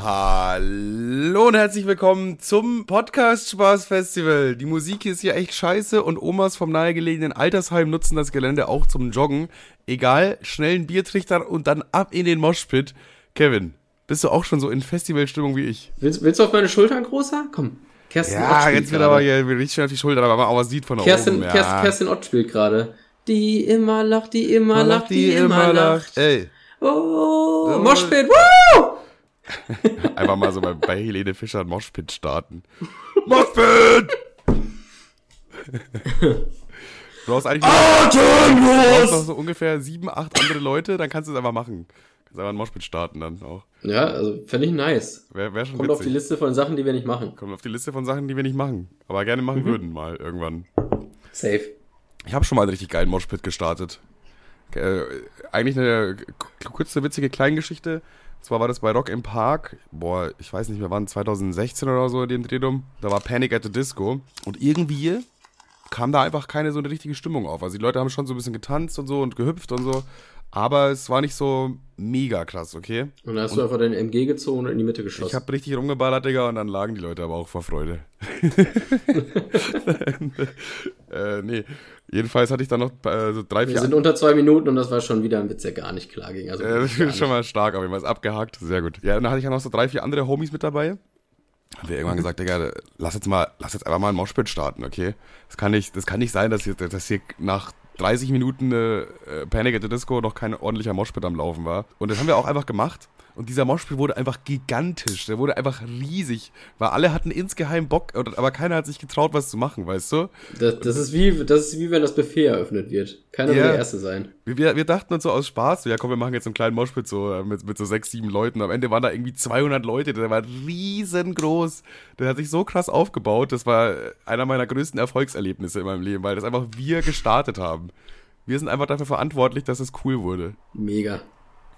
Hallo und herzlich willkommen zum Podcast Spaß Festival. Die Musik ist hier echt scheiße und Omas vom nahegelegenen Altersheim nutzen das Gelände auch zum Joggen. Egal, schnell ein Biertrichter und dann ab in den Moshpit. Kevin, bist du auch schon so in Festivalstimmung wie ich? Willst, willst du auf meine Schultern, Großer? Komm. Kerstin ja, Ott jetzt wird aber hier richtig schön auf die Schulter, aber man auch was sieht von Kerstin, oben. Ja. Kerstin, Kerstin Ott spielt gerade. Die immer lacht, die immer lacht, die, die immer lacht. Ey. Oh, Moshpit, woo! Einfach mal so bei, bei Helene Fischer ein Moshpit starten. Moshpit! Du brauchst eigentlich Atemlos! du brauchst noch so ungefähr sieben, acht andere Leute, dann kannst du es einfach machen. Kannst einfach ein Moshpit starten dann auch. Ja, also fände ich nice. Wär, wär schon Kommt witzig. auf die Liste von Sachen, die wir nicht machen. Kommt auf die Liste von Sachen, die wir nicht machen. Aber gerne machen würden mal irgendwann. Safe. Ich habe schon mal einen richtig geilen Moshpit gestartet. Äh, eigentlich eine kurze, witzige Kleingeschichte. Zwar war das bei Rock im Park. Boah, ich weiß nicht mehr wann, 2016 oder so in dem Dreh drum. Da war Panic at the Disco. Und irgendwie kam da einfach keine so eine richtige Stimmung auf. Also die Leute haben schon so ein bisschen getanzt und so und gehüpft und so. Aber es war nicht so mega krass, okay? Und dann hast du einfach deine MG gezogen und in die Mitte geschossen. Ich habe richtig rumgeballert, Digga, und dann lagen die Leute aber auch vor Freude. äh, nee. Jedenfalls hatte ich dann noch äh, so drei, wir vier sind unter zwei Minuten und das war schon wieder ein Witz, der gar nicht klar ging. Also Äh, das ist schon mal stark, aber ich ist abgehakt. Sehr gut. Ja, und dann hatte ich ja noch so drei, vier andere Homies mit dabei. Haben wir irgendwann gesagt, Digga, lass jetzt mal, lass jetzt einfach mal ein Moshpit starten, okay? Das kann nicht, das kann nicht sein, dass hier, dass hier nach 30 Minuten äh, Panic at the Disco noch kein ordentlicher Moshpit am Laufen war. Und das haben wir auch einfach gemacht. Und dieser Moshpit wurde einfach gigantisch. Der wurde einfach riesig. Weil alle hatten insgeheim Bock, aber keiner hat sich getraut, was zu machen, weißt du? Das, das, ist wie, das ist wie wenn das Buffet eröffnet wird. Keiner will Ja. der Erste sein. Wir, wir dachten uns so aus Spaß, so, ja komm, wir machen jetzt einen kleinen Moshpit so, äh, mit, mit so sechs, sieben Leuten. Am Ende waren da irgendwie 200 Leute, der war riesengroß. Der hat sich so krass aufgebaut. Das war einer meiner größten Erfolgserlebnisse in meinem Leben, weil das einfach wir gestartet haben. Wir sind einfach dafür verantwortlich, dass es cool wurde. Mega.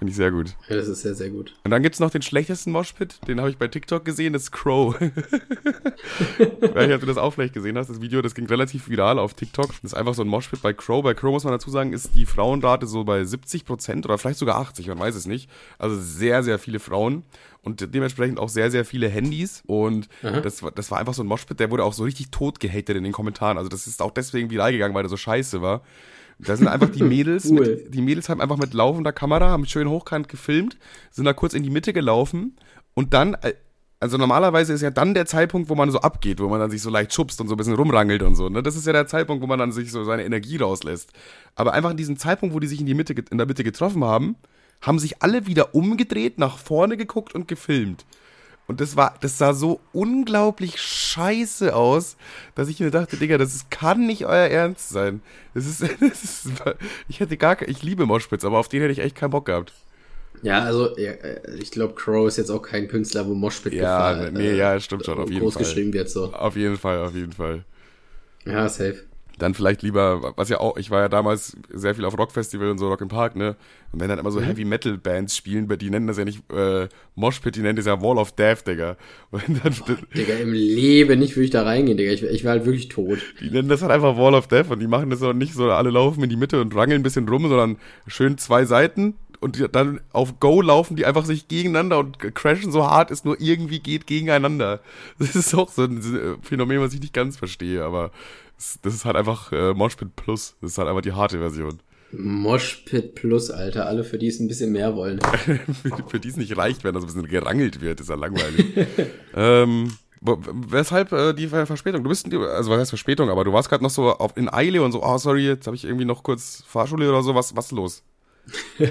Finde ich sehr gut. Ja, das ist sehr, sehr gut. Und dann gibt's noch den schlechtesten Moshpit, den habe ich bei TikTok gesehen, das ist Crow. Vielleicht hast du das auch vielleicht gesehen hast, das Video, das ging relativ viral auf TikTok. Das ist einfach so ein Moshpit bei Crow. Bei Crow muss man dazu sagen, ist die Frauenrate so bei 70 Prozent oder vielleicht sogar 80, man weiß es nicht. Also sehr, sehr viele Frauen und dementsprechend auch sehr, sehr viele Handys. Und das, war- das war einfach so ein Moshpit, der wurde auch so richtig tot gehatet in den Kommentaren. Also das ist auch deswegen viral gegangen, weil der so scheiße war. Da sind einfach die Mädels, Cool. mit, die Mädels haben einfach mit laufender Kamera, haben schön hochkant gefilmt, sind da kurz in die Mitte gelaufen und dann, äh, also normalerweise ist ja dann der Zeitpunkt, wo man so abgeht, wo man dann sich so leicht schubst und so ein bisschen rumrangelt und so. Ne? Das ist ja der Zeitpunkt, wo man dann sich so seine Energie rauslässt. Aber einfach in diesem Zeitpunkt, wo die sich in, die Mitte, in der Mitte getroffen haben, haben sich alle wieder umgedreht, nach vorne geguckt und gefilmt. Und das war, das sah so unglaublich scheiße aus, dass ich mir dachte, Digga, das ist, kann nicht euer Ernst sein. Das ist, das ist, ich hätte gar, ich liebe Moshpits, aber auf den hätte ich echt keinen Bock gehabt. Ja, also äh, ich glaube, Crow ist jetzt auch kein Künstler, wo Moshpit Ja, gefahren, nee, ja, stimmt schon, auf jeden groß Fall. geschrieben wird so. Auf jeden Fall, auf jeden Fall. Ja, safe. Dann vielleicht lieber, was ja auch, ich war ja damals sehr viel auf Rockfestival und so, Rock im Park, ne? Und wenn dann immer so Heavy Metal Bands spielen, die nennen das ja nicht äh, Moshpit, die nennen das ja Wall of Death, Digga. Und dann, Digga, im Leben nicht würde ich da reingehen, Digga. Ich, ich wäre halt wirklich tot. Die nennen das halt einfach Wall of Death und die machen das auch nicht so, alle laufen in die Mitte und rangeln ein bisschen rum, sondern schön zwei Seiten und die, dann auf Go laufen die einfach sich gegeneinander und crashen so hart es nur irgendwie geht gegeneinander. Das ist auch so ein Phänomen, was ich nicht ganz verstehe, aber das ist halt einfach äh, Moshpit Plus. Das ist halt einfach die harte Version. Moshpit Plus, Alter. Alle, für die es ein bisschen mehr wollen. für, für die es nicht reicht, wenn das ein bisschen gerangelt wird, ist ja langweilig. ähm, weshalb äh, die Ver- Verspätung? Du bist, also was heißt Verspätung, aber du warst gerade noch so auf, in Eile und so, oh sorry, jetzt habe ich irgendwie noch kurz Fahrschule oder so, was, was ist los?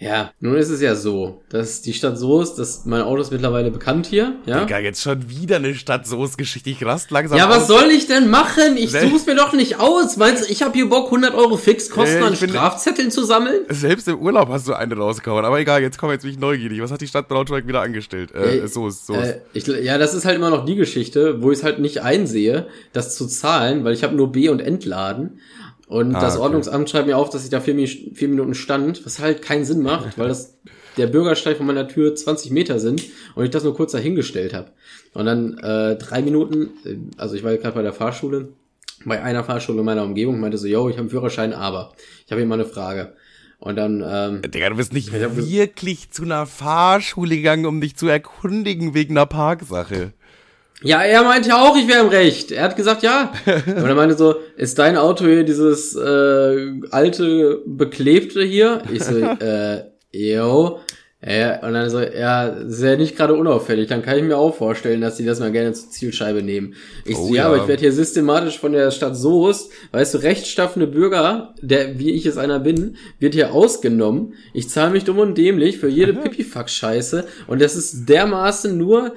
Ja, nun ist es ja so, dass die Stadt so ist, dass mein Auto ist mittlerweile bekannt hier, ja? Digga, jetzt schon wieder eine Stadt Soße-Geschichte, ich rast langsam Ja, was aus. soll ich denn machen? Ich Sel- such's mir doch nicht aus. Meinst du, ich habe hier Bock, 100 Euro Fixkosten Äh, an Strafzetteln zu sammeln? Selbst im Urlaub hast du eine rausgehauen, aber egal, jetzt komm jetzt bin ich neugierig. Was hat die Stadt Braunschweig wieder angestellt? Äh, Ey, Soße, Soße. Äh, ich, ja, das ist halt immer noch die Geschichte, wo ich es halt nicht einsehe, das zu zahlen, weil ich habe nur B- und Entladen. Und Ah, das okay. Ordnungsamt schreibt mir auf, dass ich da vier, vier Minuten stand, was halt keinen Sinn macht, weil das der Bürgersteig von meiner Tür 20 Meter sind und ich das nur kurz dahingestellt habe. Und dann äh, drei Minuten, äh, also ich war gerade bei der Fahrschule, bei einer Fahrschule in meiner Umgebung, meinte so, yo, ich habe einen Führerschein, aber ich habe hier mal eine Frage. Und dann, ähm, Digga, du bist nicht wirklich zu einer Fahrschule gegangen, um dich zu erkundigen wegen einer Parksache. Ja, er meinte auch, ich wäre im Recht. Er hat gesagt, ja. Und er meinte so, ist dein Auto hier dieses äh, alte, beklebte hier? Ich so, äh, yo. Ja, und dann so, ja, ist ja nicht gerade unauffällig. Dann kann ich mir auch vorstellen, dass die das mal gerne zur Zielscheibe nehmen. Ich Oh so, ja, ja. aber ich werde hier systematisch von der Stadt Soest, weißt du, rechtschaffende Bürger, der, wie ich es einer bin, wird hier ausgenommen. Ich zahle mich dumm und dämlich für jede Pipifax-Scheiße. Und das ist dermaßen nur,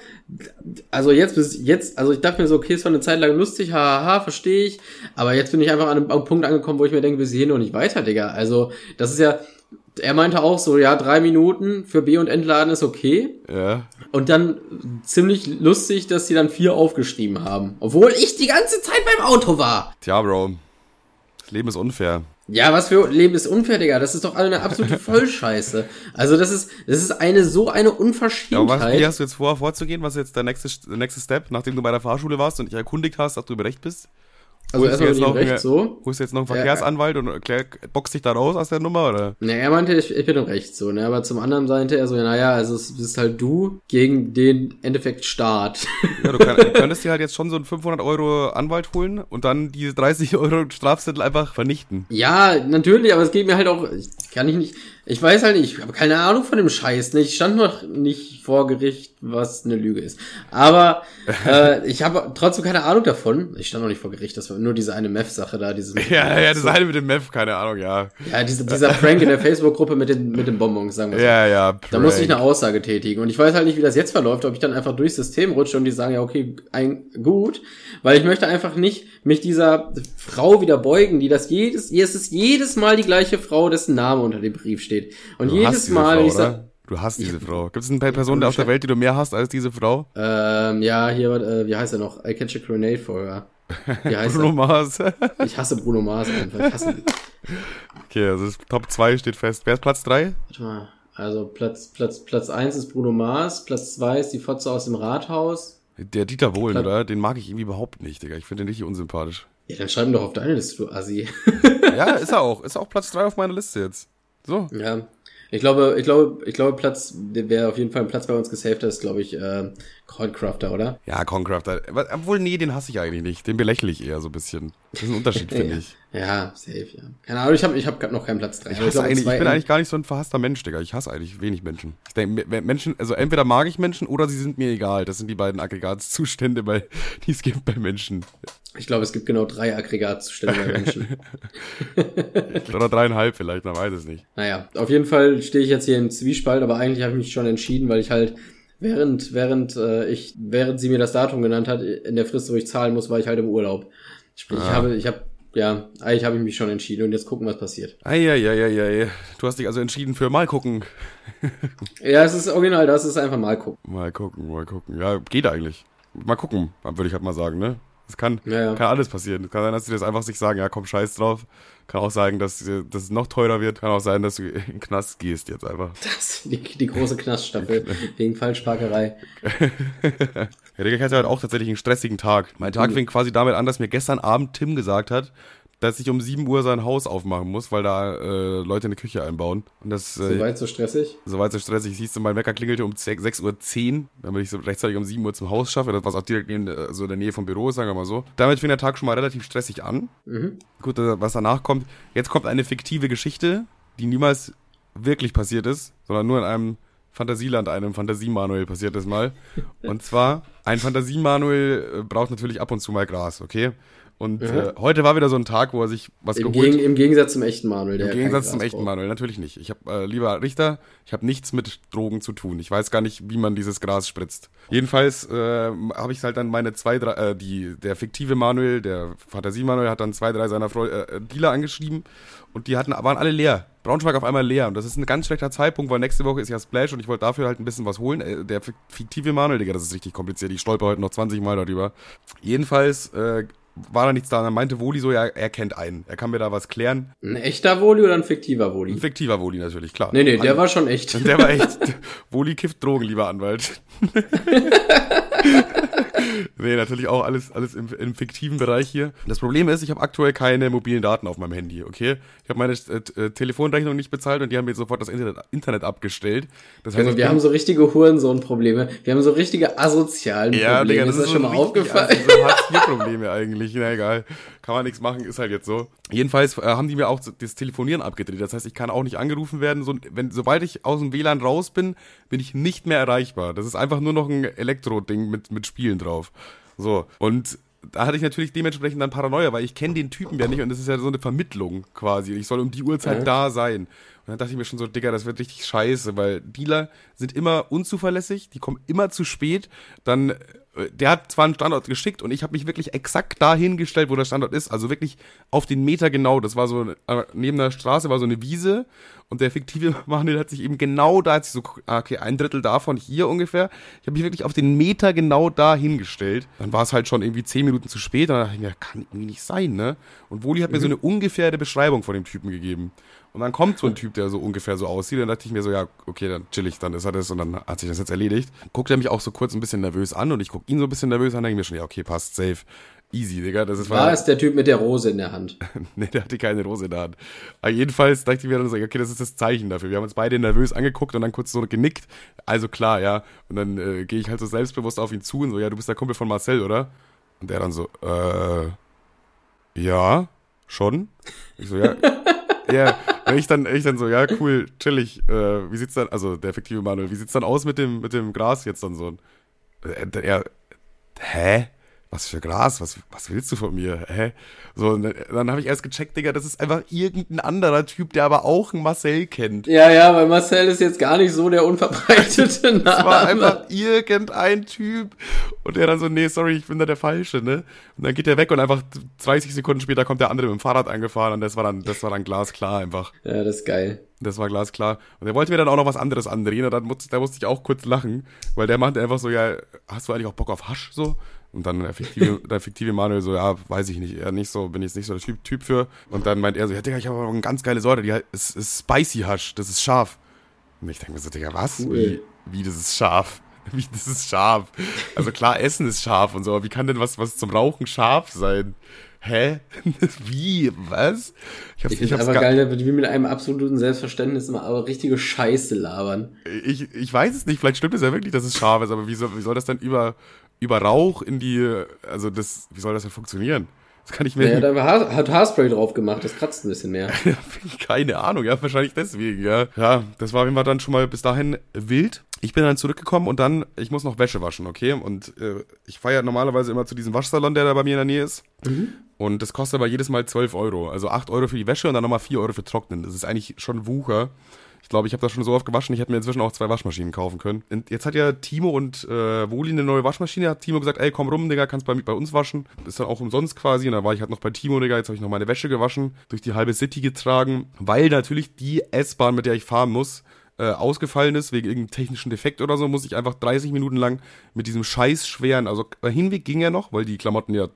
also jetzt bis jetzt, also ich dachte mir so, okay, es war eine Zeit lang lustig, haha, verstehe ich. Aber jetzt bin ich einfach an einem, am Punkt angekommen, wo ich mir denke, bis hierhin noch nicht weiter, Digga. Also, das ist ja, er meinte auch so, ja, drei Minuten für B- und Entladen ist okay. Ja. Und dann ziemlich lustig, dass sie dann vier aufgeschrieben haben. Obwohl ich die ganze Zeit beim Auto war. Tja, Bro. Das Leben ist unfair. Ja, was für Leben ist unfair, Digga. Das ist doch eine absolute Vollscheiße. Also das ist, das ist eine so eine Ja, und was, Unverschämtheit. wie hast du jetzt vor, vorzugehen? Was ist jetzt der nächste, der nächste Step, nachdem du bei der Fahrschule warst und dich erkundigt hast, dass du im Recht bist? Also erstmal jetzt noch Recht so. Holst du jetzt noch einen Ja, Verkehrsanwalt und erklär, boxt dich da raus aus der Nummer, oder? Ne, er meinte, ich, ich bin im Recht so, ne? Aber zum anderen meinte er so, ja, naja, also es bist halt du gegen den Endeffekt Staat. Ja, du, kann, du könntest dir halt jetzt schon so einen 500 Euro Anwalt holen und dann diese 30 Euro Strafzettel einfach vernichten. Ja, natürlich, aber es geht mir halt auch, ich kann ich nicht, ich weiß halt nicht, ich habe keine Ahnung von dem Scheiß, ne? Ich stand noch nicht vor Gericht, was eine Lüge ist. Aber äh, ich habe trotzdem keine Ahnung davon. Ich stand noch nicht vor Gericht, das war nur diese eine Meth-Sache da, dieses Ja, ja, das eine mit dem Meth, keine Ahnung, ja. ja, diese, dieser Prank in der Facebook-Gruppe mit den, mit den Bonbons, sagen wir so. Ja, ja. Da musste ich Prank. eine Aussage tätigen. Und ich weiß halt nicht, wie das jetzt verläuft, ob ich dann einfach durchs System rutsche und die sagen, ja, okay, ein, gut. Weil ich möchte einfach nicht mich dieser Frau wieder beugen, die das jedes, es ist jedes Mal die gleiche Frau, dessen Name unter dem Brief steht. Und Du jedes diese Mal, Frau, ich sag, oder? Du hast diese Frau. Gibt es eine Person auf der Welt, die du mehr hast als diese Frau? ähm, ja, hier, äh, wie heißt er noch? I catch a grenade for her. Wie heißt Bruno? Mars. Ich hasse Bruno Mars einfach. Ich hasse, okay, also Top 2 steht fest. Wer ist Platz 3? warte mal. Also Platz, Platz, Platz eins ist Bruno Mars, Platz zwei ist die Fotze aus dem Rathaus. Der Dieter Bohlen, Platz- oder? Den mag ich irgendwie überhaupt nicht, Digga. Ich finde den richtig unsympathisch. Ja, dann schreib ihn doch auf deine Liste, du Assi. ja, ist er auch. Ist auch Platz 3 auf meiner Liste jetzt. So. Ja. Ich glaube, ich glaube, ich glaube, Platz, der wäre auf jeden Fall ein Platz bei uns gesaved, ist, glaube ich, äh, Coldcrafter, oder? Ja, Concrafter. Obwohl, nee, den hasse ich eigentlich nicht. Den belächle ich eher so ein bisschen. Das ist ein Unterschied, finde ich. Ja, safe, ja. Keine Ahnung, ich habe ich hab noch keinen Platz drin. Ich, hasse eigentlich, ich bin eigentlich gar nicht so ein verhasster Mensch, Digga. Ich hasse eigentlich wenig Menschen. Ich denke, me- Menschen, also entweder mag ich Menschen oder sie sind mir egal. Das sind die beiden Aggregatzustände, bei, die es gibt bei Menschen. Ich glaube, es gibt genau drei Aggregatzustände bei Menschen. Oder dreieinhalb vielleicht, man weiß es nicht. naja, auf jeden Fall stehe ich jetzt hier im Zwiespalt, aber eigentlich habe ich mich schon entschieden, weil ich halt während während äh, ich während sie mir das Datum genannt hat in der Frist, wo ich zahlen muss, war ich halt im Urlaub. Sprich, ich Ah. habe ich habe ja, eigentlich habe ich mich schon entschieden und jetzt gucken, was passiert. Eieieiei. Du hast dich also entschieden für mal gucken. Ja, es ist original, das ist einfach mal gucken. Mal gucken, mal gucken. Ja, geht eigentlich. Mal gucken, würde ich halt mal sagen, ne? Es kann, Ja, ja. kann alles passieren. Kann sein, dass sie das einfach sich sagen, ja komm, scheiß drauf. Kann auch sein, dass, dass es noch teurer wird. Kann auch sein, dass du in den Knast gehst jetzt einfach. Das, die, die große Knaststaffel wegen Falschparkerei. Ja, Digga, ich hatte halt auch tatsächlich einen stressigen Tag. Mein Tag fing quasi damit an, dass mir gestern Abend Tim gesagt hat, dass ich um 7 Uhr sein Haus aufmachen muss, weil da äh, Leute eine Küche einbauen. Und das äh, Soweit so stressig. Soweit so stressig. Siehst du, mein Wecker klingelte um 6.10 Uhr, damit ich so rechtzeitig um 7 Uhr zum Haus schaffe, das was auch direkt neben, äh, so in der Nähe vom Büro ist, sagen wir mal so. Damit fing der Tag schon mal relativ stressig an. Mhm. Gut, äh, was danach kommt. Jetzt kommt eine fiktive Geschichte, die niemals wirklich passiert ist, sondern nur in einem Fantasieland, einem Fantasiemanuel passiert ist mal. Und zwar, ein Fantasiemanuel äh, braucht natürlich ab und zu mal Gras, okay? Und äh, heute war wieder so ein Tag, wo er sich was Im, geholt Gegen, Im Gegensatz zum echten Manuel. Der im Gegensatz zum echten braucht. Manuel, natürlich nicht. Ich habe, äh, lieber Richter, ich habe nichts mit Drogen zu tun. Ich weiß gar nicht, wie man dieses Gras spritzt. Jedenfalls äh, habe ich halt dann meine zwei, drei, äh, die, der fiktive Manuel, der Fantasie-Manuel hat dann zwei, drei seiner Freu äh, Dealer angeschrieben und die hatten, waren alle leer. Braunschweig auf einmal leer und das ist ein ganz schlechter Zeitpunkt, weil nächste Woche ist ja Splash und ich wollte dafür halt ein bisschen was holen. Äh, der fik- fiktive Manuel, Digga, das ist richtig kompliziert. Ich stolper heute noch 20 Mal darüber. Jedenfalls äh, war da nichts da und dann meinte Woli so, ja, er kennt einen. Er kann mir da was klären. Ein echter Woli oder ein fiktiver Woli? Ein fiktiver Woli natürlich, klar. Nee, nee, der war schon echt. Der war echt. Woli kifft Drogen, lieber Anwalt. nee, natürlich auch alles, alles im, im fiktiven Bereich hier. Das Problem ist, ich habe aktuell keine mobilen Daten auf meinem Handy, okay? Ich habe meine äh, Telefonrechnung nicht bezahlt und die haben mir sofort das Internet, Internet abgestellt. Das heißt, also wir haben so richtige Hurensohn-Probleme. Wir haben so richtige asozialen ja, Probleme. Digga, das ist, das schon mal aufgefallen. Also, Hartz-IV-Probleme eigentlich. Na egal, kann man nichts machen, ist halt jetzt so. Jedenfalls äh, haben die mir auch das Telefonieren abgedreht. Das heißt, ich kann auch nicht angerufen werden. So, wenn, sobald ich aus dem WLAN raus bin, bin ich nicht mehr erreichbar. Das ist einfach nur noch ein Elektro-Ding mit, mit Spielen drauf. So, und da hatte ich natürlich dementsprechend dann Paranoia, weil ich kenne den Typen ja nicht und das ist ja so eine Vermittlung quasi. Ich soll um die Uhrzeit ja. da sein. Und dann dachte ich mir schon so, Digga, das wird richtig scheiße, weil Dealer sind immer unzuverlässig, die kommen immer zu spät. Dann, der hat zwar einen Standort geschickt und ich habe mich wirklich exakt dahin gestellt, wo der Standort ist. Also wirklich auf den Meter genau. Das war so, äh, neben der Straße war so eine Wiese und der fiktive Manuel hat sich eben genau da, jetzt so, ah, okay, ein Drittel davon hier ungefähr. Ich habe mich wirklich auf den Meter genau da hingestellt. Dann war es halt schon irgendwie zehn Minuten zu spät. Und dann dachte ich mir, kann irgendwie nicht sein, ne? Und Woli hat mhm. mir so mhm. eine ungefähre Beschreibung von dem Typen gegeben. Und dann kommt so ein Typ, der so ungefähr so aussieht. Dann dachte ich mir so, ja, okay, dann chill ich, dann ist er das. Und dann hat sich das jetzt erledigt. Guckt er mich auch so kurz ein bisschen nervös an und ich guck ihn so ein bisschen nervös an, denke mir schon, ja, okay, passt, safe. Easy, Digga. Das ist war, war es der Typ mit der Rose in der Hand. nee, der hatte keine Rose in der Hand. Aber jedenfalls dachte ich mir dann so, okay, das ist das Zeichen dafür. Wir haben uns beide nervös angeguckt und dann kurz so genickt. Also klar, ja. Und dann äh, gehe ich halt so selbstbewusst auf ihn zu und so, ja, du bist der Kumpel von Marcel, oder? Und der dann so, äh, ja, schon. Ich so, ja. ja, und ich dann, ich dann so, ja, cool, chillig. Äh, wie sieht's dann, also der effektive Manuel, wie sieht's dann aus mit dem, mit dem Gras jetzt dann so? Äh, er, hä? Was für Gras, was, was willst du von mir? Hä? So, und dann, dann habe ich erst gecheckt, Digga, das ist einfach irgendein anderer Typ, der aber auch einen Marcel kennt. Ja, ja, weil Marcel ist jetzt gar nicht so der unverbreitete Name. Das war einfach irgendein Typ. Und der dann so, nee, sorry, ich bin da der Falsche, ne? Und dann geht er weg und einfach 30 Sekunden später kommt der andere mit dem Fahrrad angefahren und das war dann, das war dann glasklar einfach. Ja, das ist geil. Das war glasklar. Und er wollte mir dann auch noch was anderes andrehen und dann musste, da musste ich auch kurz lachen, weil der meinte einfach so, ja, hast du eigentlich auch Bock auf Hasch so? Und dann der fiktive, der fiktive Manuel so, ja, weiß ich nicht, eher nicht so, bin jetzt nicht so der Typ, typ für. Und dann meint er so, ja, Digga, ich habe aber eine ganz geile Sorte, die ist, ist Spicy Hash, das ist scharf. Und ich denke mir so, Digga, was? Cool. Wie, wie, das ist scharf? Wie, das ist scharf? Also klar, Essen ist scharf und so, aber wie kann denn was, was zum Rauchen scharf sein? Hä? Wie? Was? Ich, hab's, ich, ich hab's aber geil, wie mit einem absoluten Selbstverständnis immer aber richtige Scheiße labern. Ich, ich weiß es nicht, vielleicht stimmt es ja wirklich, dass es scharf ist, aber wie soll, wie soll das denn über, über Rauch in die, also das, wie soll das denn funktionieren? Das kann ich mir. Ja, da ha hat Haarspray drauf gemacht, das kratzt ein bisschen mehr. Keine Ahnung, ja, wahrscheinlich deswegen, ja. Ja, das war immer dann schon mal bis dahin wild. Ich bin dann zurückgekommen und dann, ich muss noch Wäsche waschen, okay? Und äh, ich fahre ja normalerweise immer zu diesem Waschsalon, der da bei mir in der Nähe ist. Mhm. Und das kostet aber jedes Mal 12 Euro. Also 8 Euro für die Wäsche und dann nochmal 4 Euro für Trocknen. Das ist eigentlich schon Wucher. Ich glaube, ich habe das schon so oft gewaschen, ich hätte mir inzwischen auch zwei Waschmaschinen kaufen können. Und jetzt hat ja Timo und äh, Woli eine neue Waschmaschine. Hat Timo gesagt, ey, komm rum, Digga, kannst bei, bei uns waschen. ist dann auch umsonst quasi. Und da war ich halt noch bei Timo, Digga. Jetzt habe ich noch meine Wäsche gewaschen, durch die halbe City getragen, weil natürlich die S-Bahn, mit der ich fahren muss, äh, ausgefallen ist, wegen irgendeinem technischen Defekt oder so, muss ich einfach 30 Minuten lang mit diesem scheiß schweren, also bei Hinweg ging ja noch, weil die Klamotten ja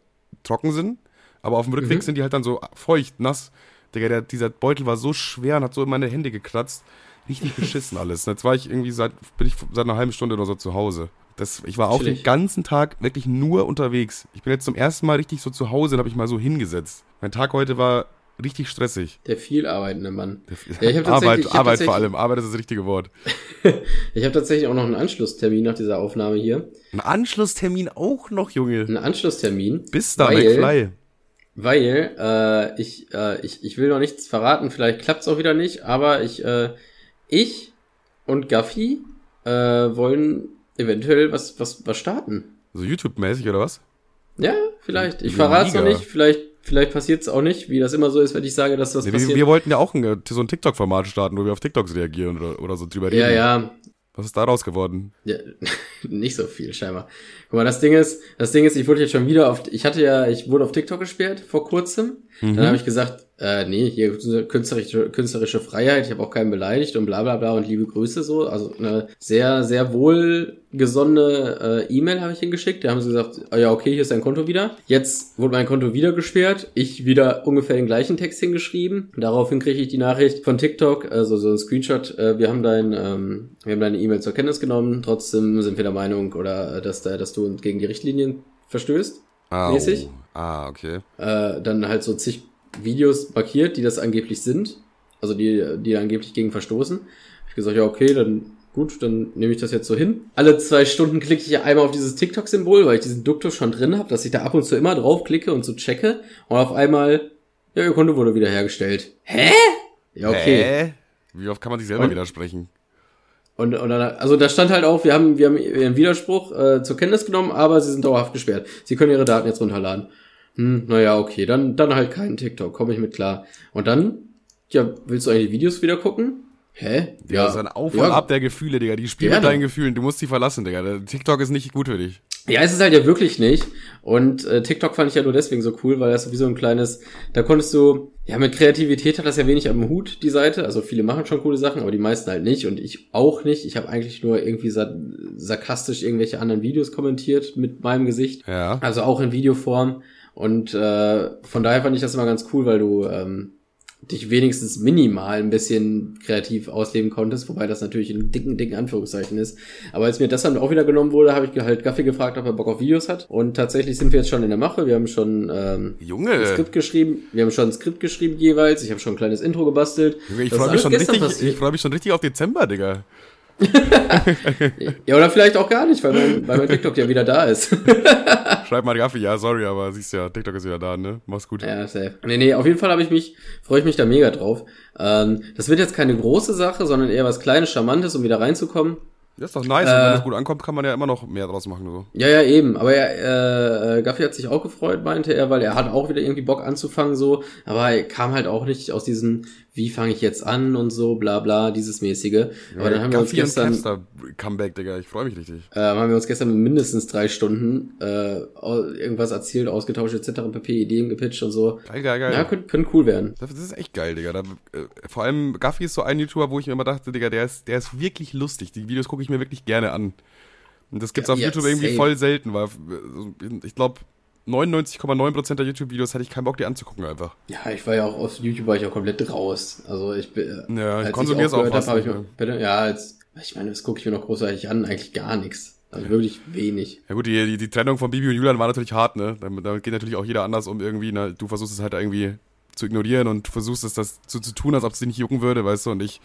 trocken sind, aber auf dem Rückweg mhm. sind die halt dann so feucht, nass. Digga, der, dieser Beutel war so schwer und hat so in meine Hände gekratzt. Richtig beschissen alles. Jetzt war ich irgendwie seit, bin ich seit einer halben Stunde oder so zu Hause. Das, ich war auch Chillig. den ganzen Tag wirklich nur unterwegs. Ich bin jetzt zum ersten Mal richtig so zu Hause und habe ich mal so hingesetzt. Mein Tag heute war richtig stressig. Der viel arbeitende Mann. Der, ja, Arbeit, Arbeit vor allem. Arbeit ist das richtige Wort. ich habe tatsächlich auch noch einen Anschlusstermin nach dieser Aufnahme hier. Ein Anschlusstermin auch noch, Junge. Ein Anschlusstermin. Bis da, McFly. Weil äh, ich, äh, ich, ich will noch nichts verraten, vielleicht klappt's auch wieder nicht, aber ich, äh, ich und Gaffy äh, wollen eventuell was, was, was starten. So YouTube-mäßig oder was? Ja, vielleicht. Ich verrate es noch nicht. Vielleicht, vielleicht passiert es auch nicht, wie das immer so ist, wenn ich sage, dass das nee, passiert. Wir, wir, wollten ja auch ein, so ein TikTok-Format starten, wo wir auf TikToks reagieren oder, oder so drüber reden. Ja, ja. Was ist daraus geworden? Ja, nicht so viel scheinbar. Guck mal, das Ding ist, das Ding ist, ich wurde jetzt schon wieder auf, ich hatte ja, ich wurde auf TikTok gesperrt vor kurzem. Mhm. Dann habe ich gesagt, äh, nee, hier künstlerische, künstlerische Freiheit, ich habe auch keinen beleidigt und bla bla bla und liebe Grüße so. Also eine sehr, sehr wohlgesonnene äh, E-Mail habe ich hingeschickt. Da haben sie gesagt, oh ja, okay, hier ist dein Konto wieder. Jetzt wurde mein Konto wieder gesperrt. Ich wieder ungefähr den gleichen Text hingeschrieben. Daraufhin kriege ich die Nachricht von TikTok, also so ein Screenshot, äh, wir haben dein, ähm, wir haben deine E-Mail zur Kenntnis genommen, trotzdem sind wir der Meinung oder äh, dass, da, dass du gegen die Richtlinien verstößt. Ah, mäßig. ah okay. Äh, dann halt so zig Videos markiert, die das angeblich sind, also die, die angeblich gegen verstoßen. Hab ich gesagt, ja, okay, dann gut, dann nehme ich das jetzt so hin. Alle zwei Stunden klicke ich einmal auf dieses TikTok-Symbol, weil ich diesen Duktus schon drin habe, dass ich da ab und zu immer draufklicke und so checke. Und auf einmal, ja, ihr Konto wurde wiederhergestellt. Hä? Ja, okay. Hä? Wie oft kann man sich selber Und? widersprechen? Und, und dann, also da stand halt auch, wir haben, wir haben ihren Widerspruch äh, zur Kenntnis genommen, aber sie sind dauerhaft gesperrt. Sie können ihre Daten jetzt runterladen. Hm, naja, okay, dann, dann halt keinen TikTok, komme ich mit klar. Und dann, ja, willst du eigentlich die Videos wieder gucken? Hä? Ja, das ist ein Auf und ja, Ab der Gefühle, Digga. Die spielen mit deinen Gefühlen. Du musst die verlassen, Digga. TikTok ist nicht gut für dich. Ja, ist es halt ja wirklich nicht. Und äh, TikTok fand ich ja nur deswegen so cool, weil das wie so ein kleines, da konntest du, ja, mit Kreativität hat das ja wenig am Hut, die Seite. Also viele machen schon coole Sachen, aber die meisten halt nicht. Und ich auch nicht. Ich habe eigentlich nur irgendwie sa sarkastisch irgendwelche anderen Videos kommentiert mit meinem Gesicht. Ja. Also auch in Videoform. Und äh, von daher fand ich das immer ganz cool, weil du ähm, dich wenigstens minimal ein bisschen kreativ ausleben konntest, wobei das natürlich in dicken, dicken Anführungszeichen ist. Aber als mir das dann auch wieder genommen wurde, habe ich halt Gaffi gefragt, ob er Bock auf Videos hat. Und tatsächlich sind wir jetzt schon in der Mache. Wir haben schon ähm, ein Junge. Skript geschrieben. Wir haben schon ein Skript geschrieben jeweils. Ich habe schon ein kleines Intro gebastelt. Junge, ich freue mich schon richtig, ich freue mich schon richtig auf Dezember, Digga. Ja, oder vielleicht auch gar nicht, weil mein, weil mein TikTok ja wieder da ist. Schreib mal Gaffi, ja, sorry, aber siehst ja, TikTok ist wieder da, ne? Mach's gut. Ja, safe. Nee, nee, auf jeden Fall habe ich mich, freue ich mich da mega drauf. Ähm, das wird jetzt keine große Sache, sondern eher was Kleines, Charmantes, um wieder reinzukommen. Das ist doch nice. und Äh. wenn das gut ankommt, kann man ja immer noch mehr draus machen, so. Ja, ja, eben. Aber er, äh, Gaffi hat sich auch gefreut, meinte er, weil er hat auch wieder irgendwie Bock anzufangen, so. Aber er kam halt auch nicht aus diesem, wie fange ich jetzt an und so, bla bla, dieses mäßige. Aber dann haben wir uns gestern, Capster Comeback, Digga. Ich freue mich richtig. äh, haben wir uns gestern mit mindestens drei Stunden äh, irgendwas erzählt, ausgetauscht etc. pp. Ideen gepitcht und so. Geil, geil, geil. Ja, könnte könnte cool werden. Das ist echt geil, Digga. Da, äh, vor allem Gaffi ist so ein YouTuber, wo ich mir immer dachte, Digga, der ist, der ist wirklich lustig. Die Videos gucke ich mir wirklich gerne an. Und das gibt's Ja, auf ja, YouTube irgendwie safe. voll selten, weil äh, ich glaube 99,9% der YouTube-Videos hätte ich keinen Bock, die anzugucken einfach. Ja, ich war ja auch auf YouTube war ich auch komplett raus. Also ich bin. Ja, ich konsumiere es auch fast hab, ich mir, bitte, ja, als, ich meine, das gucke ich mir noch großartig an, eigentlich gar nichts. Also wirklich wenig. Ja gut, die, die, die Trennung von Bibi und Julian war natürlich hart, ne? Damit, damit geht natürlich auch jeder anders um irgendwie, ne? Du versuchst es halt irgendwie zu ignorieren und versuchst es das so zu tun, als ob es dich nicht jucken würde, weißt du? Und ich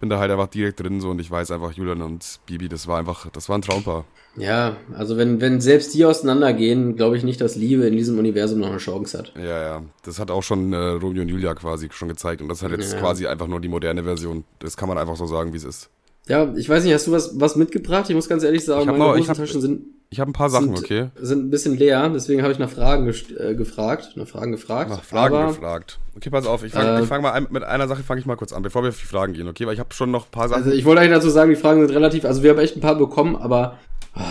bin da halt einfach direkt drin so und ich weiß einfach, Julian und Bibi, das war einfach, das war ein Traumpaar. Ja, also wenn, wenn selbst die auseinandergehen, glaube ich nicht, dass Liebe in diesem Universum noch eine Chance hat. Ja, ja. Das hat auch schon äh, Romeo und Julia quasi schon gezeigt und das hat jetzt Ja. quasi einfach nur die moderne Version. Das kann man einfach so sagen, wie es ist. Ja, ich weiß nicht, hast du was, was mitgebracht? Ich muss ganz ehrlich sagen, meine noch- ich hab- Hosentaschen sind, Ich habe ein paar Sachen, sind, okay? sind ein bisschen leer, deswegen habe ich nach Fragen äh, gefragt, nach Fragen gefragt. Nach Fragen aber, gefragt. Okay, pass auf, ich fange Äh, fang mal ein, mit einer Sache fange ich mal kurz an, bevor wir auf die Fragen gehen, okay? Weil ich habe schon noch ein paar Sachen. Also ich wollte eigentlich dazu sagen, die Fragen sind relativ, also wir haben echt ein paar bekommen, aber ah,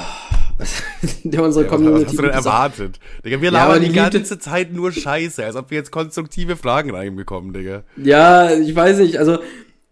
der unsere Ja, was, Community. was hast du denn erwartet? Digga, wir Ja, aber labern die die ganze Zeit nur Scheiße, als ob wir jetzt konstruktive Fragen reinbekommen, Digga. Ja, ich weiß nicht, also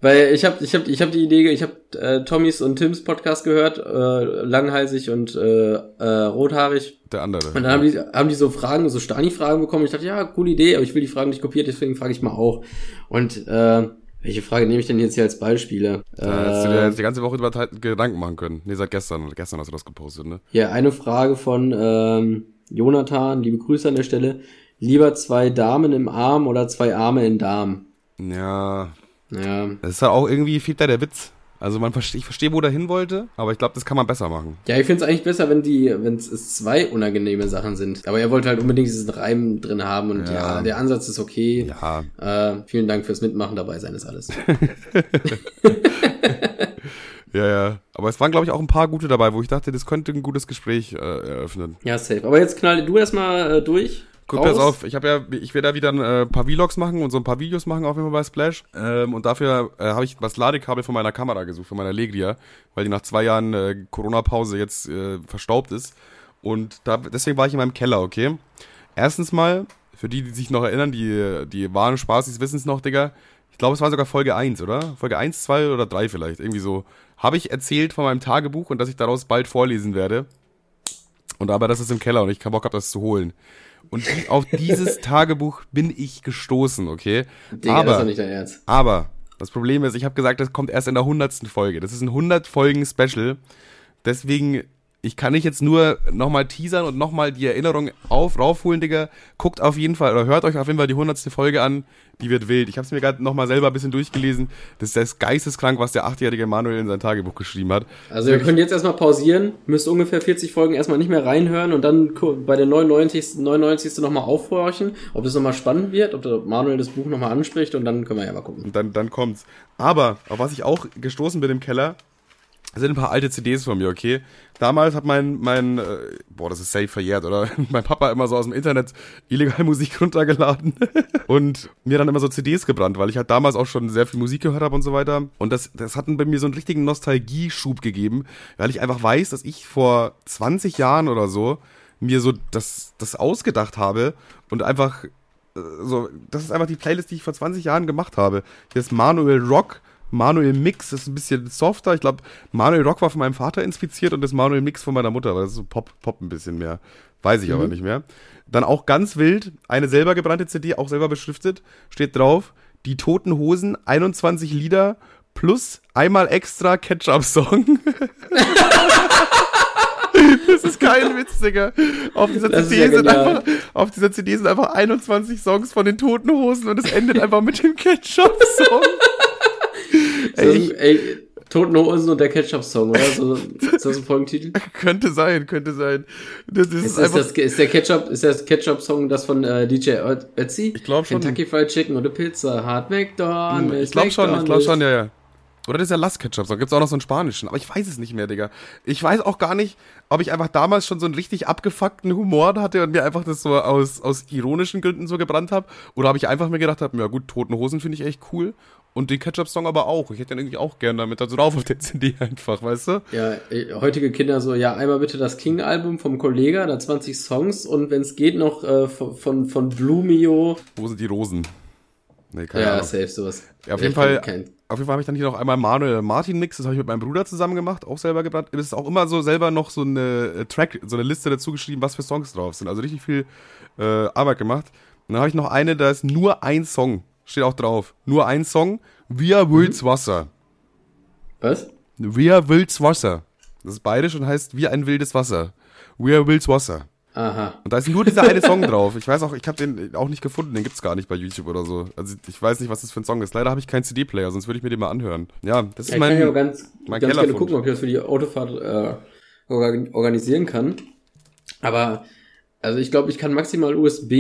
weil ich habe ich hab, ich hab die Idee, ich habe äh, Tommys und Tims Podcast gehört, äh, langhalsig und äh, äh, rothaarig. Der andere. Und dann haben die, haben die so Fragen, so Stani-Fragen bekommen. Ich dachte, ja, coole Idee, aber ich will die Fragen nicht kopiert, deswegen frage ich mal auch. Und äh, welche Frage nehme ich denn jetzt hier als Beispiele? Da hättest du dir Äh, jetzt die ganze Woche über Gedanken machen können. Nee, seit gestern. Gestern hast du das gepostet, ne? hier eine Frage von ähm, Jonathan, liebe Grüße an der Stelle. Lieber zwei Damen im Arm oder zwei Arme in Darm? Ja, Ja, das ist halt auch irgendwie fehlt da der Witz. Also man versteht, ich verstehe, wo der hin wollte, aber ich glaube, das kann man besser machen. Ja, ich finde es eigentlich besser, wenn die, wenn es zwei unangenehme Sachen sind. Aber er wollte halt unbedingt diesen Reim drin haben und ja, Ja. der Ansatz ist okay. Ja, Äh, vielen Dank fürs Mitmachen, dabei sein ist alles. ja, ja. Aber es waren, glaube ich, auch ein paar gute dabei, wo ich dachte, das könnte ein gutes Gespräch äh, eröffnen. ja, safe. Aber jetzt knall du erstmal äh, durch. Guck, raus. pass auf, ich habe ja, ich werde da wieder ein äh, paar Vlogs machen und so ein paar Videos machen auf jeden Fall bei Splash. Ähm, und dafür äh, habe ich das Ladekabel von meiner Kamera gesucht, von meiner Legria, weil die nach zwei Jahren äh, Corona-Pause jetzt äh, verstaubt ist. Und da, deswegen war ich in meinem Keller, okay? Erstens mal für die, die sich noch erinnern, die, die wahren Spaßis wissen es noch, Digga. Ich glaube, es war sogar Folge 1, oder? Folge 1, 2 oder 3 vielleicht, irgendwie so. Habe ich erzählt von meinem Tagebuch und dass ich daraus bald vorlesen werde. Und aber das ist im Keller und ich keinen Bock habe, das zu holen. Und auf dieses Tagebuch bin ich gestoßen, okay? Digga, aber, das ist doch nicht dein Ernst. aber das Problem ist, ich habe gesagt, das kommt erst in der hundertsten Folge. Das ist ein 100 Folgen Special. Deswegen ich kann nicht jetzt nur nochmal teasern und nochmal die Erinnerung auf, raufholen, Digga. Guckt auf jeden Fall oder hört euch auf jeden Fall die hundertste Folge an. Die wird wild. Ich habe es mir gerade nochmal selber ein bisschen durchgelesen. Das ist das geisteskrank, was der achtjährige Manuel in sein Tagebuch geschrieben hat. Also wir können jetzt erstmal pausieren, müsst ungefähr 40 Folgen erstmal nicht mehr reinhören und dann bei der 99. 99. nochmal aufhorchen, ob das nochmal spannend wird, ob der Manuel das Buch nochmal anspricht und dann können wir ja mal gucken. Und dann, dann kommt's. Aber, auf was ich auch gestoßen bin im Keller, sind ein paar alte CDs von mir, okay? Damals hat mein, mein, äh, boah, das ist safe verjährt, oder? mein Papa immer so aus dem Internet illegal Musik runtergeladen und mir dann immer so CDs gebrannt, weil ich halt damals auch schon sehr viel Musik gehört habe und so weiter. Und das, das hat bei mir so einen richtigen Nostalgieschub gegeben, weil ich einfach weiß, dass ich vor 20 Jahren oder so mir so das, das ausgedacht habe und einfach äh, so, das ist einfach die Playlist, die ich vor 20 Jahren gemacht habe. Hier ist Manuel Rock Manuel Mix ist ein bisschen softer. Ich glaube, Manuel Rock war von meinem Vater inspiziert und das Manuel Mix von meiner Mutter, weil das ist so Pop, Pop ein bisschen mehr. Weiß ich mhm. aber nicht mehr. Dann auch ganz wild, eine selber gebrannte CD, auch selber beschriftet, steht drauf, die Toten Hosen, 21 Lieder plus einmal extra Ketchup-Song. das ist kein Witz, Digga. Auf dieser, CD ja sind einfach, auf dieser CD sind einfach 21 Songs von den Toten Hosen und es endet einfach mit dem Ketchup-Song ey, ey, Toten Hosen und der Ketchup-Song, oder? So, ist das ein Folgentitel? könnte sein, könnte sein. Das ist, ist, ist, das, ist der Ketchup, ist der Ketchup-Song das von äh, DJ Ötzi? Ich glaube schon. Kentucky Fried Chicken oder Pizza Hard McDonald's. Ich glaube schon, ich glaube schon, ja, ja. Oder das ist ja Lass Ketchup, Song. Gibt's auch noch so einen spanischen, aber ich weiß es nicht mehr, Digga. Ich weiß auch gar nicht, ob ich einfach damals schon so einen richtig abgefuckten Humor hatte und mir einfach das so aus, aus ironischen Gründen so gebrannt habe. Oder habe ich einfach mir gedacht habe, ja gut, Toten Hosen finde ich echt cool. Und den Ketchup-Song aber auch. Ich hätte den irgendwie auch gerne damit da drauf auf der CD einfach, weißt du? Ja, äh, heutige Kinder so, ja, einmal bitte das King-Album vom Kollega, da 20 Songs und wenn es geht noch äh, von, von Blumio. Wo sind die Rosen? Nee, keine ja, Ahnung. safe sowas. Ja, auf, jeden Fall. Auf jeden Fall habe ich dann hier noch einmal Manuel Martin Mix, das habe ich mit meinem Bruder zusammen gemacht, auch selber gebrannt. Es ist auch immer so selber noch so eine äh, Track, so eine Liste dazu geschrieben, was für Songs drauf sind. Also richtig viel äh, Arbeit gemacht. Und dann habe ich noch eine, da ist nur ein Song steht auch drauf. Nur ein Song. Wir will's mhm. Wasser. Was? Wir will's Wasser. Das ist bayerisch und heißt wie ein wildes Wasser. Wir will's Wasser. Aha. Und da ist nur dieser eine Song drauf. Ich weiß auch, ich habe den auch nicht gefunden, den gibt's gar nicht bei YouTube oder so. Also ich weiß nicht, was das für ein Song ist. Leider habe ich keinen CD-Player, sonst würde ich mir den mal anhören. Ja, das ist ja, mein. Ich kann ja ganz, mein ganz gerne gucken, ob ich das für die Autofahrt äh, organisieren kann. Aber also ich glaube, ich kann maximal USB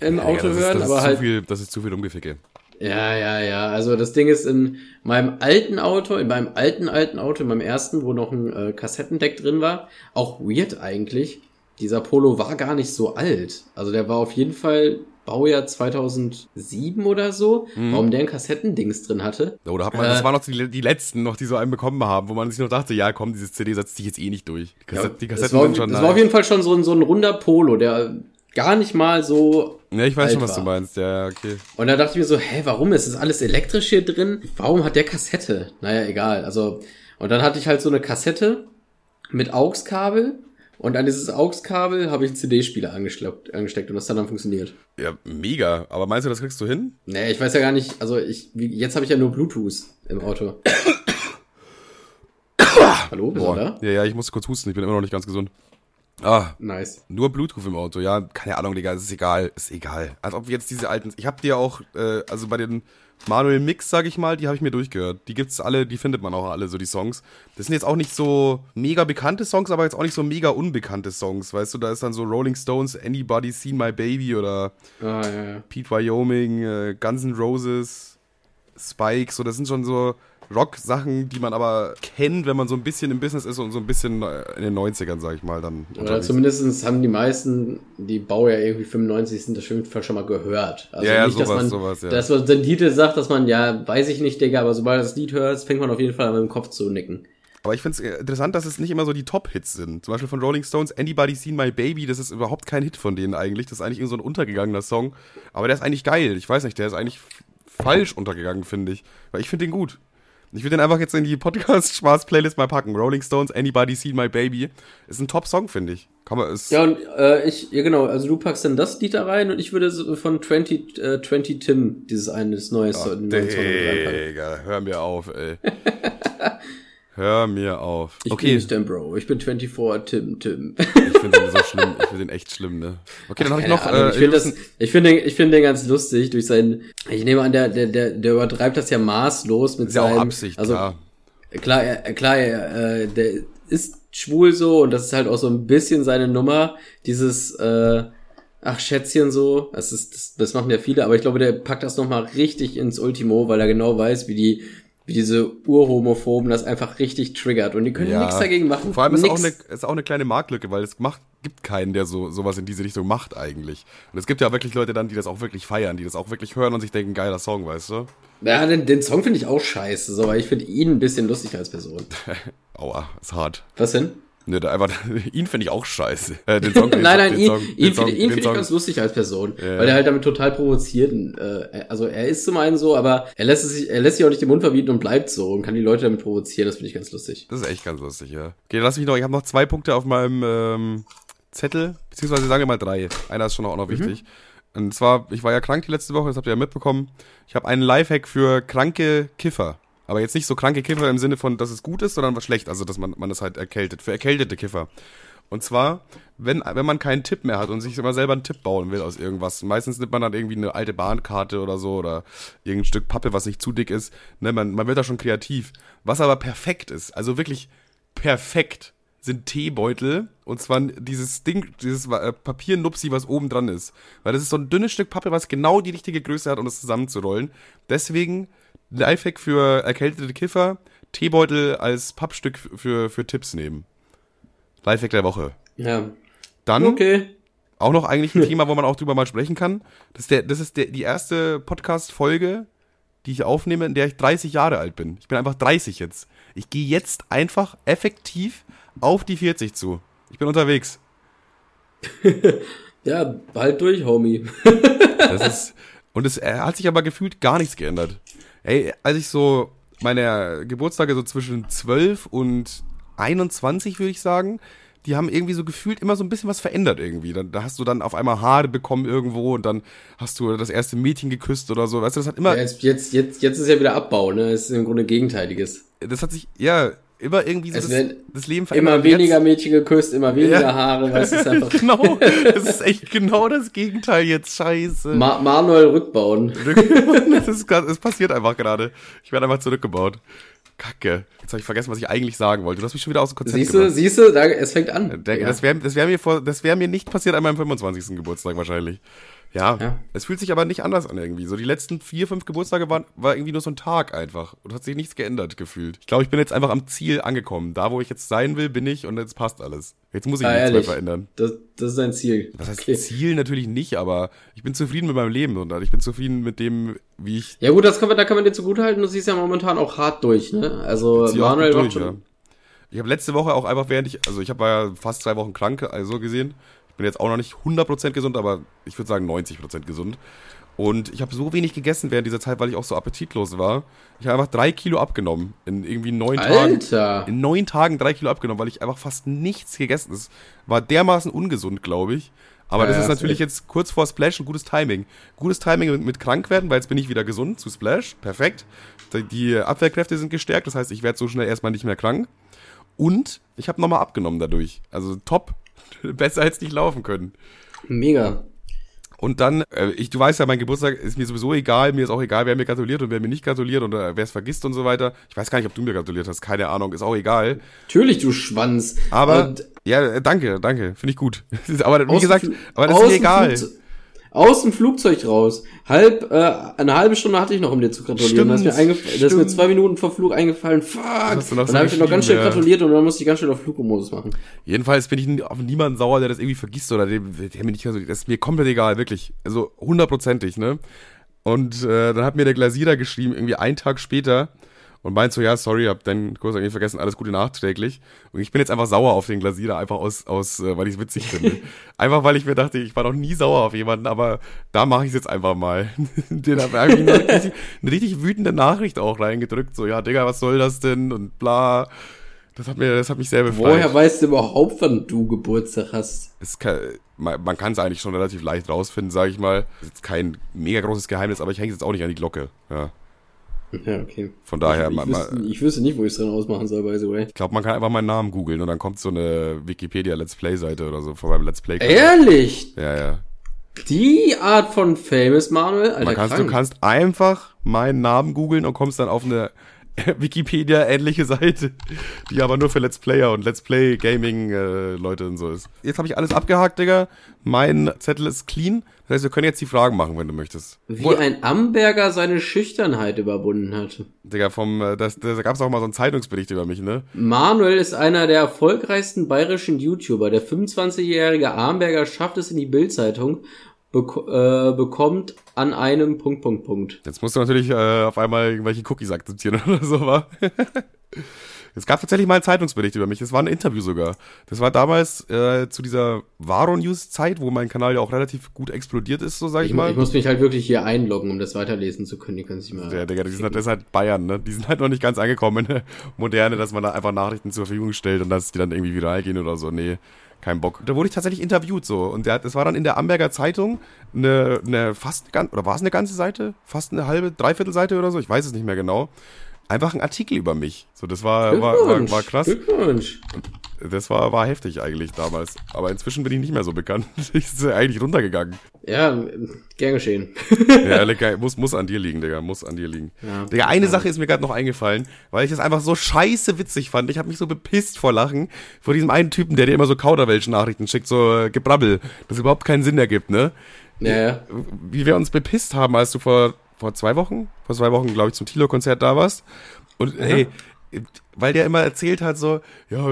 im ja, Auto ja, hören, ist, aber halt. Viel, das ist zu viel Umgeficke. Ja, ja, ja. Also das Ding ist in meinem alten Auto, in meinem alten, alten Auto, in meinem ersten, wo noch ein äh, Kassettendeck drin war, auch weird eigentlich. Dieser Polo war gar nicht so alt. Also der war auf jeden Fall Baujahr 2007 oder so, mhm. warum der ein Kassettendings drin hatte. Oder hat man, äh, das waren noch die, die, letzten noch, die so einen bekommen haben, wo man sich noch dachte, ja komm, dieses CD setzt sich jetzt eh nicht durch. Die, Kassett, ja, die Kassetten war, sind schon Das war auf jeden Fall schon so ein, so ein runder Polo, der gar nicht mal so. Ja, ich weiß schon, was war. du meinst, ja, okay. Und da dachte ich mir so, hä, warum ist das alles elektrisch hier drin? Warum hat der Kassette? Naja, egal. Also, und dann hatte ich halt so eine Kassette mit AUX-Kabel und an dieses AUX-Kabel habe ich einen CD-Spieler angesteckt, und das hat dann funktioniert. Ja, mega. Aber meinst du, das kriegst du hin? Nee, ich weiß ja gar nicht. Also ich, wie, jetzt habe ich ja nur Bluetooth im Auto. Hallo, bist Boah. du da? Ja, ja, ich muss kurz husten. Ich bin immer noch nicht ganz gesund. Ah, nice. Nur Bluetooth im Auto, ja, keine Ahnung, Digga, ist egal, ist egal. Als ob wir jetzt diese alten, ich hab dir auch, äh, also bei den Manuel Mix, sag ich mal, die habe ich mir durchgehört. Die gibt's alle, die findet man auch alle, so die Songs. Das sind jetzt auch nicht so mega bekannte Songs, aber jetzt auch nicht so mega unbekannte Songs, weißt du, da ist dann so Rolling Stones, Anybody Seen My Baby oder ah, ja, ja. Pete Wyoming, äh, Guns N' Roses, Spike, so, das sind schon so Rock-Sachen, die man aber kennt, wenn man so ein bisschen im Business ist und so ein bisschen äh, in den 90ern, sag ich mal, dann. Oder zumindest haben die meisten, die Baujahr irgendwie 95 sind, das schon mal gehört. Also ja, ja, nicht, sowas, dass man, sowas, ja. Dass man den Titel sagt, dass man, ja, weiß ich nicht, Digga, aber sobald du das Lied hörst, fängt man auf jeden Fall an, mit dem Kopf zu nicken. Aber ich finde es interessant, dass es nicht immer so die Top-Hits sind. Zum Beispiel von Rolling Stones, Anybody Seen My Baby, das ist überhaupt kein Hit von denen eigentlich. Das ist eigentlich irgend so ein untergegangener Song. Aber der ist eigentlich geil. Ich weiß nicht, der ist eigentlich falsch untergegangen, finde ich. Weil ich finde den gut. Ich will den einfach jetzt in die Podcast-Spaß-Playlist mal packen. Rolling Stones, Anybody Seen My Baby. Ist ein Top-Song, finde ich. Kann man, ist Ja, und äh, ich, ja genau, also du packst dann das Lied da rein und ich würde so von 20, äh, 20 Tim dieses eine, das neue neuen Song. Digga, hör mir auf, ey. hör mir auf. Ich okay, bin Stan Bro, ich bin 24 Tim Tim. ich finde den so schlimm. Ich finde den echt schlimm, ne? Okay, dann habe ich noch. Ahnung, äh, ich finde das, ich finde, den- ich finde den ganz lustig durch seinen, ich nehme an, der, der, der, der übertreibt das ja maßlos mit ist ja seinem, auch Absicht, also klar. klar, er, klar, er, äh, der ist schwul so und das ist halt auch so ein bisschen seine Nummer, dieses, äh, ach Schätzchen so, das ist, das, das machen ja viele, aber ich glaube, der packt das nochmal richtig ins Ultimo, weil er genau weiß, wie die, wie diese Urhomophoben das einfach richtig triggert und die können Ja. nichts dagegen machen. Vor allem ist auch, Nix. eine, ist auch eine kleine Marktlücke, weil es macht, gibt keinen, der so sowas in diese Richtung macht eigentlich. Und es gibt ja wirklich Leute dann, die das auch wirklich feiern, die das auch wirklich hören und sich denken, geiler Song, weißt du? Ja, den, den Song finde ich auch scheiße, so, aber ich finde ihn ein bisschen lustig als Person. Aua, ist hart. Was denn? Ne, da einfach, ihn finde ich auch scheiße. Äh, den Song, den, nein, nein, den ihn, Song, ihn Song, finde ihn den find ich ganz lustig als Person, Ja. weil er halt damit total provoziert. und, Äh, also er ist zum einen so, aber er lässt es sich, er lässt sich auch nicht den Mund verbieten und bleibt so und kann die Leute damit provozieren. Das finde ich ganz lustig. Das ist echt ganz lustig, ja. Okay, lass mich noch, ich habe noch zwei Punkte auf meinem ähm, Zettel, beziehungsweise sagen wir mal drei. Einer ist schon auch noch wichtig. Und zwar, ich war ja krank die letzte Woche, das habt ihr ja mitbekommen. Ich habe einen Lifehack für kranke Kiffer. Aber jetzt nicht so kranke Kiffer im Sinne von, dass es gut ist, sondern was schlecht, also dass man, man das halt erkältet, für erkältete Kiffer. Und zwar, wenn, wenn man keinen Tipp mehr hat und sich immer selber einen Tipp bauen will aus irgendwas. Meistens nimmt man dann irgendwie eine alte Bahnkarte oder so oder irgendein Stück Pappe, was nicht zu dick ist. Ne, man, man wird da schon kreativ. Was aber perfekt ist, also wirklich perfekt, sind Teebeutel. Und zwar dieses Ding, dieses äh, Papiernupsi, was oben dran ist. Weil das ist so ein dünnes Stück Pappe, was genau die richtige Größe hat, um es zusammenzurollen. Deswegen Lifehack für erkältete Kiffer, Teebeutel als Pappstück für, für Tipps nehmen. Lifehack der Woche. Ja. Dann Okay. auch noch eigentlich ein Thema, wo man auch drüber mal sprechen kann. Das ist, der, das ist der, die erste Podcast-Folge, die ich aufnehme, in der ich 30 Jahre alt bin. Ich bin einfach 30 jetzt. Ich gehe jetzt einfach effektiv auf die 40 zu. Ich bin unterwegs. Ja, bald durch, Homie. Das ist, und es hat sich aber gefühlt gar nichts geändert. Ey, als ich so meine Geburtstage so zwischen 12 und 21, würde ich sagen, die haben irgendwie so gefühlt immer so ein bisschen was verändert irgendwie. Da, da hast du dann auf einmal Haare bekommen irgendwo und dann hast du das erste Mädchen geküsst oder so. Weißt du, das hat immer, Ja, jetzt, jetzt, jetzt, jetzt ist ja wieder Abbau, ne? Das ist im Grunde Gegenteiliges. das hat sich, ja, immer irgendwie so das, das Leben verändert. Immer Und jetzt- weniger Mädchen geküsst, immer weniger Ja. Haare, weißt du, ist einfach genau, das ist echt genau das Gegenteil jetzt, scheiße. Ma Manuel rückbauen. das, ist, das passiert einfach gerade. Ich werde einfach zurückgebaut. Kacke. Jetzt habe ich vergessen, was ich eigentlich sagen wollte. Du hast mich schon wieder aus dem Konzept Siehst du, gebracht. siehst du, es fängt an. Das wäre das wär mir, vor- das wär mir nicht passiert an meinem 25. Geburtstag wahrscheinlich. Ja, Ja. es fühlt sich aber nicht anders an irgendwie. So die letzten vier, fünf Geburtstage waren war irgendwie nur so ein Tag einfach und hat sich nichts geändert gefühlt. Ich glaube, ich bin jetzt einfach am Ziel angekommen. Da, wo ich jetzt sein will, bin ich und jetzt passt alles. Jetzt muss ich Ah, nichts mehr ehrlich. verändern. Das, das ist ein Ziel. Das heißt Okay. Ziel natürlich nicht, aber ich bin zufrieden mit meinem Leben und ich bin zufrieden mit dem, wie ich Ja gut, das kann man, da kann man dir zugutehalten, du siehst ja momentan auch hart durch, ne? Also Manuel macht schon. ja. Ich habe letzte Woche auch einfach während ich, also ich habe ja fast zwei Wochen krank, also gesehen. Ich bin jetzt auch noch nicht 100% gesund, aber ich würde sagen 90% gesund. Und ich habe so wenig gegessen während dieser Zeit, weil ich auch so appetitlos war. Ich habe einfach drei Kilo abgenommen in irgendwie neun Tagen. Alter! In neun Tagen drei Kilo abgenommen, weil ich einfach fast nichts gegessen habe. War dermaßen ungesund, glaube ich. Aber Ja, das ist natürlich jetzt kurz vor Splash ein gutes Timing. Gutes Timing mit, mit krank werden, weil jetzt bin ich wieder gesund zu Splash. Perfekt. Die- Die Abwehrkräfte sind gestärkt, das heißt, ich werde so schnell erstmal nicht mehr krank. Und ich habe nochmal abgenommen dadurch. Also top. Besser als nicht laufen können. Mega. Und dann, äh, ich, du weißt ja, mein Geburtstag ist mir sowieso egal. Mir ist auch egal, wer mir gratuliert und wer mir nicht gratuliert oder wer es vergisst und so weiter. Ich weiß gar nicht, ob du mir gratuliert hast. Keine Ahnung, ist auch egal. Natürlich, du Schwanz. Aber, Und ja, äh, danke, danke. Finde ich gut. aber wie gesagt, aber das ist mir egal. Flugze- Aus dem Flugzeug raus. Halb, äh, eine halbe Stunde hatte ich noch, um dir zu gratulieren. Das ist, mir Stimmt, das ist mir stimmt. zwei Minuten vor Flug eingefallen. Fuck! so dann habe ich dir noch ganz schnell ja. gratuliert und dann musste ich ganz schnell auf Flugmodus machen. Jedenfalls bin ich auf niemanden sauer, der das irgendwie vergisst oder dem, der mir nicht, also, das ist mir komplett egal, wirklich. Also hundertprozentig, ne? Und äh, dann hat mir der Glasierer geschrieben, irgendwie einen Tag später. Und meint so, ja, sorry, hab deinen Kurs irgendwie vergessen, alles Gute nachträglich. Und ich bin jetzt einfach sauer auf den Glasierer, einfach aus, aus äh, weil ich es witzig finde. einfach weil ich mir dachte, ich war noch nie sauer auf jemanden, aber da mache ich es jetzt einfach mal. den habe ich eine richtig, eine richtig wütende Nachricht auch reingedrückt, so, ja, Digga, was soll das denn? Und bla. Das hat, mir, das hat mich sehr befreit. Woher weißt du überhaupt, wann du Geburtstag hast? Es kann, man, kann es eigentlich schon relativ leicht rausfinden, sage ich mal. Das ist kein mega großes Geheimnis, aber ich hänge es jetzt auch nicht an die Glocke. Ja. Ja, okay. Von daher, ich, man, wüsste, ich wüsste nicht, wo ich es dran ausmachen soll, by the way. ich glaube, man kann einfach meinen Namen googeln und dann kommt so eine Wikipedia Let's Play Seite oder so von meinem Let's Play. Ehrlich? Ja, ja. Die Art von Famous Manuel? Alter, Man kannst, du kannst einfach meinen Namen googeln und kommst dann auf eine Wikipedia-ähnliche Seite, die aber nur für Let's Player und Let's Play Gaming äh, Leute und so ist. Jetzt habe ich alles abgehakt, Digga. Mein Zettel ist clean. Das heißt, wir können jetzt die Fragen machen, wenn du möchtest. Wie ein Amberger seine Schüchternheit überwunden hat. Digga, vom, äh, das, das, da gab es auch mal so einen Zeitungsbericht über mich, ne? Manuel ist einer der erfolgreichsten bayerischen YouTuber. Der 25-jährige Amberger schafft es in die Bildzeitung, bek äh, bekommt an einem Punkt, Punkt, Punkt. Jetzt musst du natürlich äh, auf einmal irgendwelche Cookies akzeptieren oder so, wa? Es gab tatsächlich mal einen Zeitungsbericht über mich. Das war ein Interview sogar. Das war damals äh, zu dieser Varo-News-Zeit, wo mein Kanal ja auch relativ gut explodiert ist, so sag ich, Ich, mal. ich muss mich halt wirklich hier einloggen, um das weiterlesen zu können. Die können sich mal. Ja, Digga, die sind halt, das ist halt Bayern, ne? Die sind halt noch nicht ganz angekommen in der Moderne, dass man da einfach Nachrichten zur Verfügung stellt und dass die dann irgendwie viral gehen oder so. Nee, kein Bock. Da wurde ich tatsächlich interviewt so. Und der, das war dann in der Amberger Zeitung eine, eine fast, oder war es eine ganze Seite? Fast eine halbe, dreiviertel Seite oder so? Ich weiß es nicht mehr genau. Einfach ein Artikel über mich. So, das war, war, war, war krass. Glückwunsch. Das war, war heftig eigentlich damals. Aber inzwischen bin ich nicht mehr so bekannt. Ich bin eigentlich runtergegangen. Ja, gern geschehen. Ja, lecker, muss, muss an dir liegen, Digga, muss an dir liegen. Ja. Digga, eine Sache ist mir gerade noch eingefallen, weil ich das einfach so scheiße witzig fand. Ich habe mich so bepisst vor Lachen vor diesem einen Typen, der dir immer so Kauderwelsch-Nachrichten schickt, so äh, Gebrabbel, das überhaupt keinen Sinn ergibt, ne? Ja, ja. Wie wir uns bepisst haben, als du vor, vor zwei Wochen, vor zwei Wochen, glaube ich, zum Tilo-Konzert da warst. Und ey, weil der immer erzählt hat, so, ja,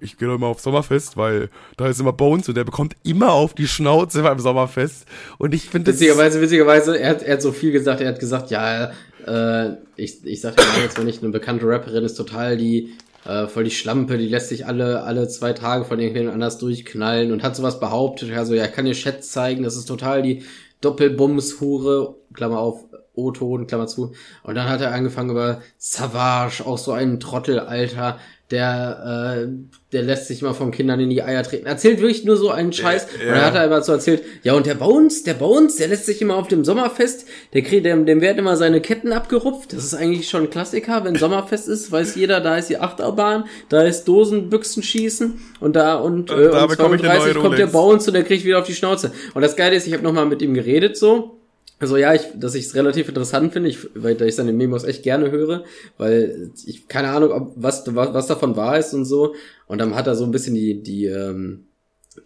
ich gehe doch immer auf Sommerfest, weil da ist immer Bones und der bekommt immer auf die Schnauze beim Sommerfest. Und ich finde das. Witzigerweise, witzigerweise, er hat, er hat so viel gesagt, er hat gesagt, ja, äh, ich, ich sag dir mal jetzt, wenn ich eine bekannte Rapperin ist, total die, äh, voll die Schlampe, die lässt sich alle, alle zwei Tage von irgendjemand anders durchknallen und hat sowas behauptet, also ja, ich kann dir Chats zeigen, das ist total die Doppelbums-Hure, Klammer auf, O-Ton, Klammer zu. Und dann hat er angefangen über Savage, auch so einen Trottel, Alter, der, äh, der lässt sich mal von Kindern in die Eier treten. Erzählt wirklich nur so einen Scheiß. Ja. Und dann hat er immer so erzählt, ja, und der Bones, der Bones, der lässt sich immer auf dem Sommerfest, der kriegt, dem, dem werden immer seine Ketten abgerupft. Das ist eigentlich schon ein Klassiker, wenn Sommerfest ist, weiß jeder, da ist die Achterbahn, da ist Dosenbüchsen schießen und da und, äh, da um bekomme ich eine 32 neue kommt der. Bones und der kriegt wieder auf die Schnauze. Und das Geile ist, ich habe nochmal mit ihm geredet so. Also ja, ich, dass ich es relativ interessant finde, ich, weil ich seine Memos echt gerne höre, weil ich keine Ahnung, ob was, was, was davon wahr ist und so. Und dann hat er so ein bisschen die, die, ähm,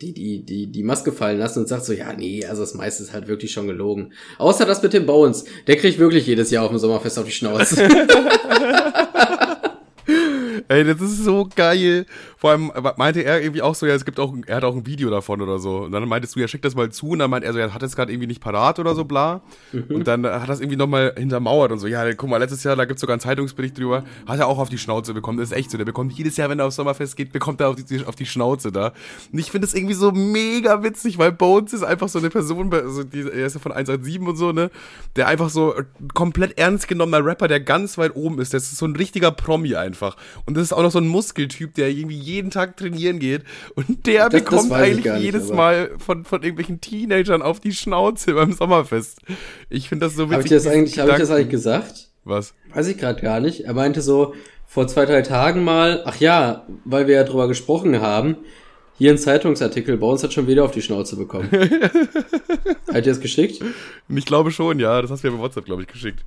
die, die, die, die Maske fallen lassen und sagt so, ja, nee, also das meiste ist halt wirklich schon gelogen. Außer das mit dem Bones. Der kriegt wirklich jedes Jahr auf dem Sommerfest auf die Schnauze. Ey, das ist so geil. Vor allem meinte er irgendwie auch so, ja, es gibt auch, er hat auch ein Video davon oder so. Und dann meintest du, ja, schick das mal zu. Und dann meint er so, ja, hat es gerade irgendwie nicht parat oder so, bla. Und dann hat das irgendwie nochmal hintermauert und so. Ja, guck mal, letztes Jahr, da gibt's sogar einen Zeitungsbericht drüber, hat er auch auf die Schnauze bekommen. Das ist echt so. Der bekommt jedes Jahr, wenn er aufs Sommerfest geht, bekommt er auf die, auf die Schnauze da. Und ich finde das irgendwie so mega witzig, weil Bones ist einfach so eine Person, also die, er ist ja von 187 und so, ne? Der einfach so komplett ernst genommener Rapper, der ganz weit oben ist. Das ist so ein richtiger Promi einfach. Und das ist auch noch so ein Muskeltyp, der irgendwie jeden Tag trainieren geht. Und der Das- das bekommt ich eigentlich nicht, jedes Mal von, von irgendwelchen Teenagern auf die Schnauze beim Sommerfest. Ich finde das so witzig. habe ich das eigentlich, habe ich das eigentlich gesagt? Was? Weiß ich gerade gar nicht. Er meinte so vor zwei, drei Tagen mal, ach ja, weil wir ja drüber gesprochen haben, hier ein Zeitungsartikel, bei uns hat schon wieder auf die Schnauze bekommen. hat ihr das geschickt? Ich glaube schon, ja. Das hast du mir bei WhatsApp, glaube ich, geschickt.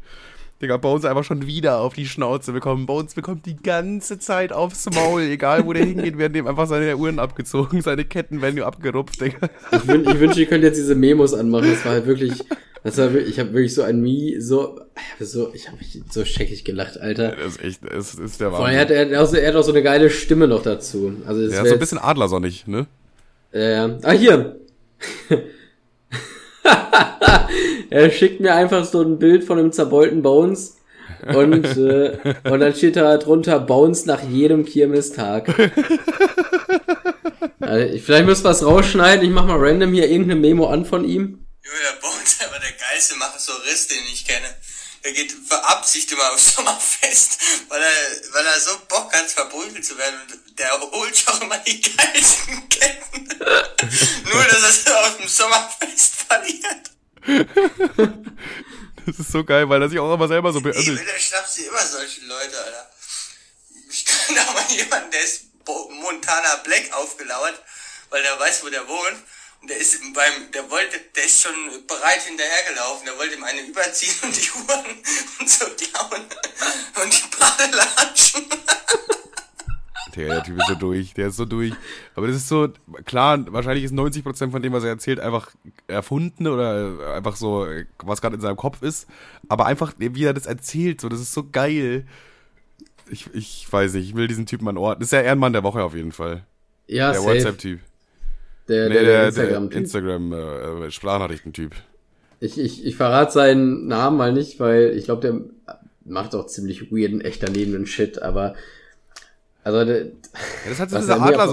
Digga, Bones einfach schon wieder auf die Schnauze bekommen. Bones bekommt die ganze Zeit aufs Maul. Egal, wo der hingeht, werden dem einfach seine Uhren abgezogen. Seine Ketten werden ihm abgerupft, Digga. Ich, wün ich wünsche, ihr könnt jetzt diese Memos anmachen. Das war halt wirklich, das war wirklich, ich habe wirklich so ein Mi, so, ich hab so, ich habe so scheckig gelacht, Alter. Das ist echt, das ist der Vor allem, er Wahnsinn. hat, er, hat auch so, er hat auch so eine geile Stimme noch dazu. Also das Ja, so ein bisschen adlersonnig, ne? Äh, ah, hier. er schickt mir einfach so ein Bild von einem zerbeulten Bones Und, äh, und dann steht da drunter Bounce nach jedem Kirmestag. also, vielleicht müsst ihr was rausschneiden. Ich mach mal random hier irgendeine Memo an von ihm. Junge, der Bones aber der geilste Machersorist, den ich kenne. Der geht für Absicht immer aufs Sommerfest, weil er, weil er so Bock hat, verprügelt zu werden. Und der holt sich auch immer die geilsten Ketten. Nur, dass er auf dem Sommerfest verliert. Das ist so geil, weil er sich auch immer selber so Ich beömmelt. will, der schnappt sich immer solche Leute, Alter. Ich kann da mal jemanden, der ist Montana Black aufgelauert, weil der weiß, wo der wohnt. Und der ist beim, der wollte, der ist schon bereit hinterhergelaufen. Der wollte ihm eine überziehen und die Uhren und so klauen. Und die Badelatschen. Der, der Typ ist so durch, der ist so durch. Aber das ist so, klar, wahrscheinlich ist 90% von dem, was er erzählt, einfach erfunden oder einfach so, was gerade in seinem Kopf ist. Aber einfach, wie er das erzählt, so, das ist so geil. Ich, ich weiß nicht, ich will diesen Typen an Ort. Das ist der Ehrenmann der Woche auf jeden Fall. Ja, Der. WhatsApp-Typ. Der, Nee, der, der, Instagram-Typ. Instagram, äh. Ich, ich, ich verrate seinen Namen mal nicht, weil ich glaube, der macht auch ziemlich weirden, echt daneben Shit, aber also Ja, das hat so dieser er mir Adler aber-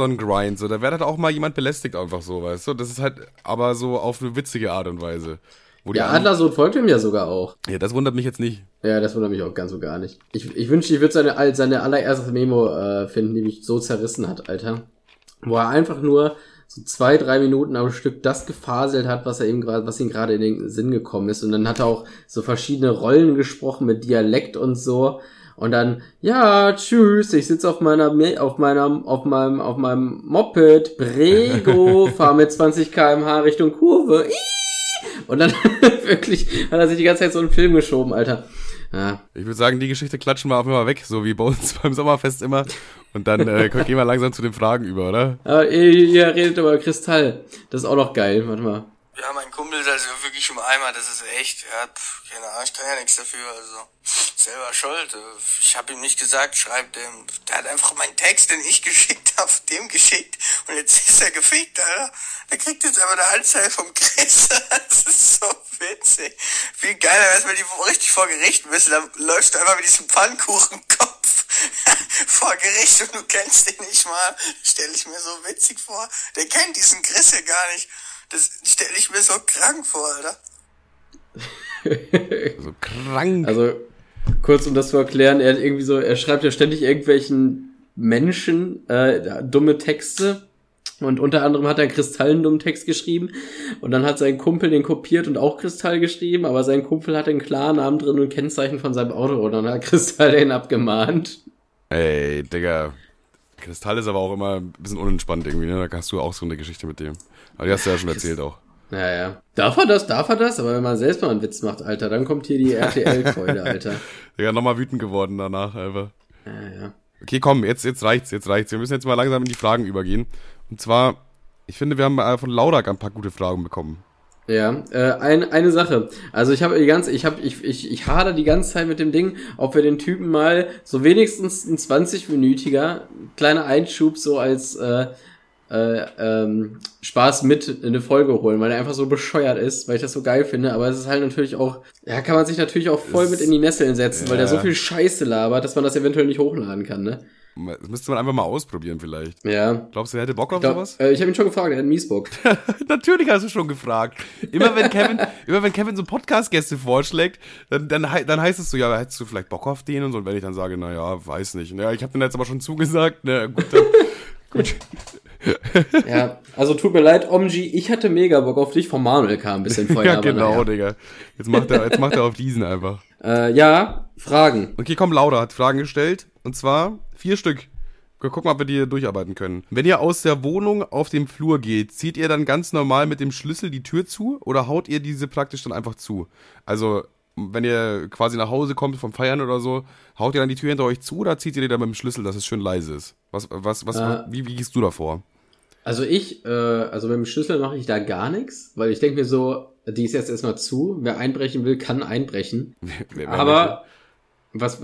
so. Da wird halt auch mal jemand belästigt einfach so, weißt du? Das ist halt aber so auf eine witzige Art und Weise. Wo anderen- Adlersohn folgt ihm ja sogar auch. Ja, das wundert mich jetzt nicht. Ja, das wundert mich auch ganz so gar nicht. Ich, ich wünschte, ich würde seine, seine allererste Memo äh, finden, die mich so zerrissen hat, Alter. Wo er einfach nur so zwei, drei Minuten am Stück das gefaselt hat, was er ihm gerade, was ihm gerade in den Sinn gekommen ist. Und dann hat er auch so verschiedene Rollen gesprochen mit Dialekt und so. Und dann, ja, tschüss, ich sitze auf meiner, Me- auf meiner, auf meinem, auf meinem Moped, Brego, fahr mit 20 kmh Richtung Kurve. Und dann wirklich hat er sich die ganze Zeit so einen Film geschoben, Alter. Ja, Ich würde sagen, die Geschichte klatschen wir auf immer weg, so wie bei uns beim Sommerfest immer. Und dann äh, gehen wir langsam zu den Fragen über, oder? Aber ihr, ihr redet über Kristall. Das ist auch noch geil. Warte mal. Ja, mein Kumpel ist also wirklich im Eimer, das ist echt, ja, pf, keine Ahnung, ich kann ja nichts dafür, also selber schuld. Ich habe ihm nicht gesagt, schreib dem. Der hat einfach meinen Text, den ich geschickt habe, dem geschickt und jetzt ist er gefickt, Alter. Der kriegt jetzt aber eine Anzeige vom Chris. Das ist so witzig. Viel geiler wäre es, wenn die richtig vor Gericht müssen. Dann läufst du einfach mit diesem Pfannkuchenkopf vor Gericht und du kennst den nicht mal. Stelle ich mir so witzig vor. Der kennt diesen Chris ja gar nicht. Das stelle ich mir so krank vor, Alter. So krank. Also, kurz um das zu erklären, er hat irgendwie so, er schreibt ja ständig irgendwelchen Menschen äh, dumme Texte. Und unter anderem hat er einen dummen Text geschrieben. Und dann hat sein Kumpel den kopiert und auch Kristall geschrieben. Aber sein Kumpel hat den Klarnamen drin und Kennzeichen von seinem Auto. Und dann hat Kristall den abgemahnt. Ey, Digga. Kristall ist aber auch immer ein bisschen unentspannt irgendwie, ne? Da hast du auch so eine Geschichte mit dem. Aber die hast du ja schon erzählt auch. Naja. Darf er das? Darf er das? Aber wenn man selbst mal einen Witz macht, Alter, dann kommt hier die RTL-Keule, Alter. Digga, nochmal wütend geworden danach einfach. Ja, ja. Okay, komm, jetzt, jetzt reicht's, jetzt reicht's. Wir müssen jetzt mal langsam in die Fragen übergehen. Und zwar, ich finde, wir haben äh, von Laurak ein paar gute Fragen bekommen. Ja, äh, ein, eine Sache. Also ich habe die ganze, ich habe, ich, ich, ich hader die ganze Zeit mit dem Ding, ob wir den Typen mal so wenigstens ein 20-minütiger kleiner Einschub so als äh, äh, ähm, Spaß mit in eine Folge holen, weil er einfach so bescheuert ist, weil ich das so geil finde. Aber es ist halt natürlich auch, ja, kann man sich natürlich auch voll Es- mit in die Nesseln setzen, weil der so ja. viel Scheiße labert, dass man das eventuell nicht hochladen kann, ne? Das müsste man einfach mal ausprobieren vielleicht. Ja. Glaubst du, er hätte Bock auf Glaub, sowas? äh, ich habe ihn schon gefragt, er hat einen Miesbock. Natürlich hast du schon gefragt. Immer wenn Kevin, immer wenn Kevin so Podcast-Gäste vorschlägt, dann, dann, dann heißt es so, ja, hättest du vielleicht Bock auf den und so. Und wenn ich dann sage, na ja, weiß nicht. Ja, ich habe den jetzt aber schon zugesagt. Na gut, dann, gut. ja, also tut mir leid, Omji, ich hatte mega Bock auf dich. Von Manuel kam ein bisschen Feuer. ja, genau. Digga. Jetzt macht er, jetzt macht er auf diesen einfach. Äh, ja, Fragen. Okay, komm, Laura hat Fragen gestellt. Und zwar vier Stück. Wir gucken, ob wir die durcharbeiten können. Wenn ihr aus der Wohnung auf dem Flur geht, zieht ihr dann ganz normal mit dem Schlüssel die Tür zu oder haut ihr diese praktisch dann einfach zu? Also, wenn ihr quasi nach Hause kommt vom Feiern oder so, haut ihr dann die Tür hinter euch zu oder zieht ihr die dann mit dem Schlüssel, dass es schön leise ist? Was, was, was, Äh. wie, wie gehst du davor? Also ich, äh, also mit dem Schlüssel mache ich da gar nichts, weil ich denke mir so, die ist jetzt erstmal zu. Wer einbrechen will, kann einbrechen. Wer- wer Aber was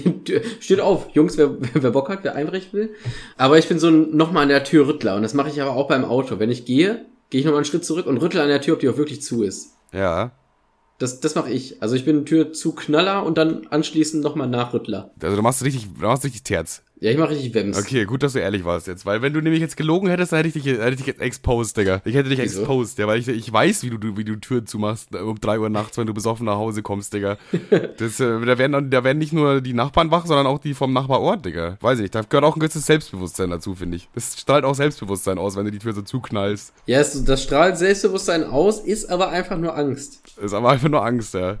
steht auf, Jungs, wer, wer Bock hat, wer einbrechen will. Aber ich bin so nochmal an der Tür Rüttler und das mache ich aber auch beim Auto. Wenn ich gehe, gehe ich nochmal einen Schritt zurück und rüttle an der Tür, ob die auch wirklich zu ist. Ja. Das, das mache ich. Also ich bin Tür zu Knaller und dann anschließend nochmal Nachrüttler. Also du machst richtig, du machst richtig Terz. Ja, ich mache richtig Wems. Okay, gut, dass du ehrlich warst jetzt. Weil wenn du nämlich jetzt gelogen hättest, dann hätte ich dich, hätte ich dich jetzt exposed, Digga. Ich hätte dich Wieso? exposed, ja, weil ich, ich weiß, wie du, wie du Türen zumachst äh, um drei Uhr nachts, wenn du besoffen nach Hause kommst, Digga. Das, äh, da, werden, da werden nicht nur die Nachbarn wach, sondern auch die vom Nachbarort, Digga. Weiß ich nicht, da gehört auch ein gewisses Selbstbewusstsein dazu, finde ich. Das strahlt auch Selbstbewusstsein aus, wenn du die Tür so zuknallst. Ja, es, das strahlt Selbstbewusstsein aus, ist aber einfach nur Angst. Ist aber einfach nur Angst, ja.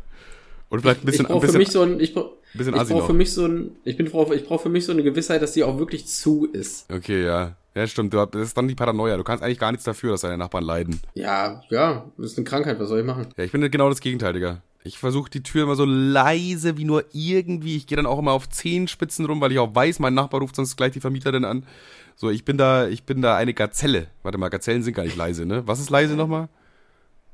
Und vielleicht ein bisschen, ich ein brauche für mich so ein, ich, brauch- bisschen ich brauche für mich so ein, ich bin ich brauche für mich so eine Gewissheit, dass die auch wirklich zu ist. Okay, ja. Ja, stimmt. Du, das ist dann die Paranoia. Du kannst eigentlich gar nichts dafür, dass deine Nachbarn leiden. Ja, ja, das ist eine Krankheit, was soll ich machen? Ja, ich bin genau das Gegenteil, Digga. Ich versuche die Tür immer so leise wie nur irgendwie. Ich gehe dann auch immer auf Zehenspitzen rum, weil ich auch weiß, mein Nachbar ruft sonst gleich die Vermieterin an. So, ich bin da, ich bin da eine Gazelle. Warte mal, Gazellen sind gar nicht leise, ne? Was ist leise nochmal?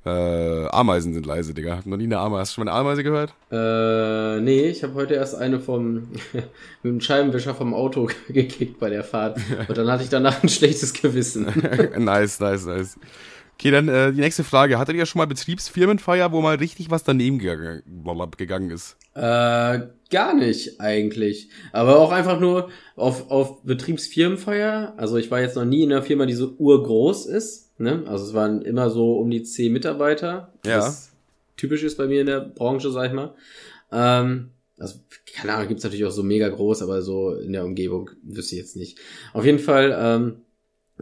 Äh, Ameisen sind leise, Digga. Hab noch nie eine Ameise. Hast du schon mal eine Ameise gehört? Äh, nee, ich habe heute erst eine vom mit dem Scheibenwischer vom Auto gekickt bei der Fahrt. Und dann hatte ich danach ein schlechtes Gewissen. nice, nice, nice. Okay, dann äh, die nächste Frage. Hattet ihr schon mal Betriebsfirmenfeier, wo mal richtig was daneben gegangen, gegangen ist? Äh, gar nicht eigentlich. Aber auch einfach nur auf, auf Betriebsfirmenfeier. Also ich war jetzt noch nie in einer Firma, die so urgroß ist. Ne? Also es waren immer so um die zehn Mitarbeiter. Ja. Was typisch ist bei mir in der Branche, sag ich mal. Ähm, also, keine Ahnung, gibt's natürlich auch so mega groß, aber so in der Umgebung wüsste ich jetzt nicht. Auf jeden Fall ähm,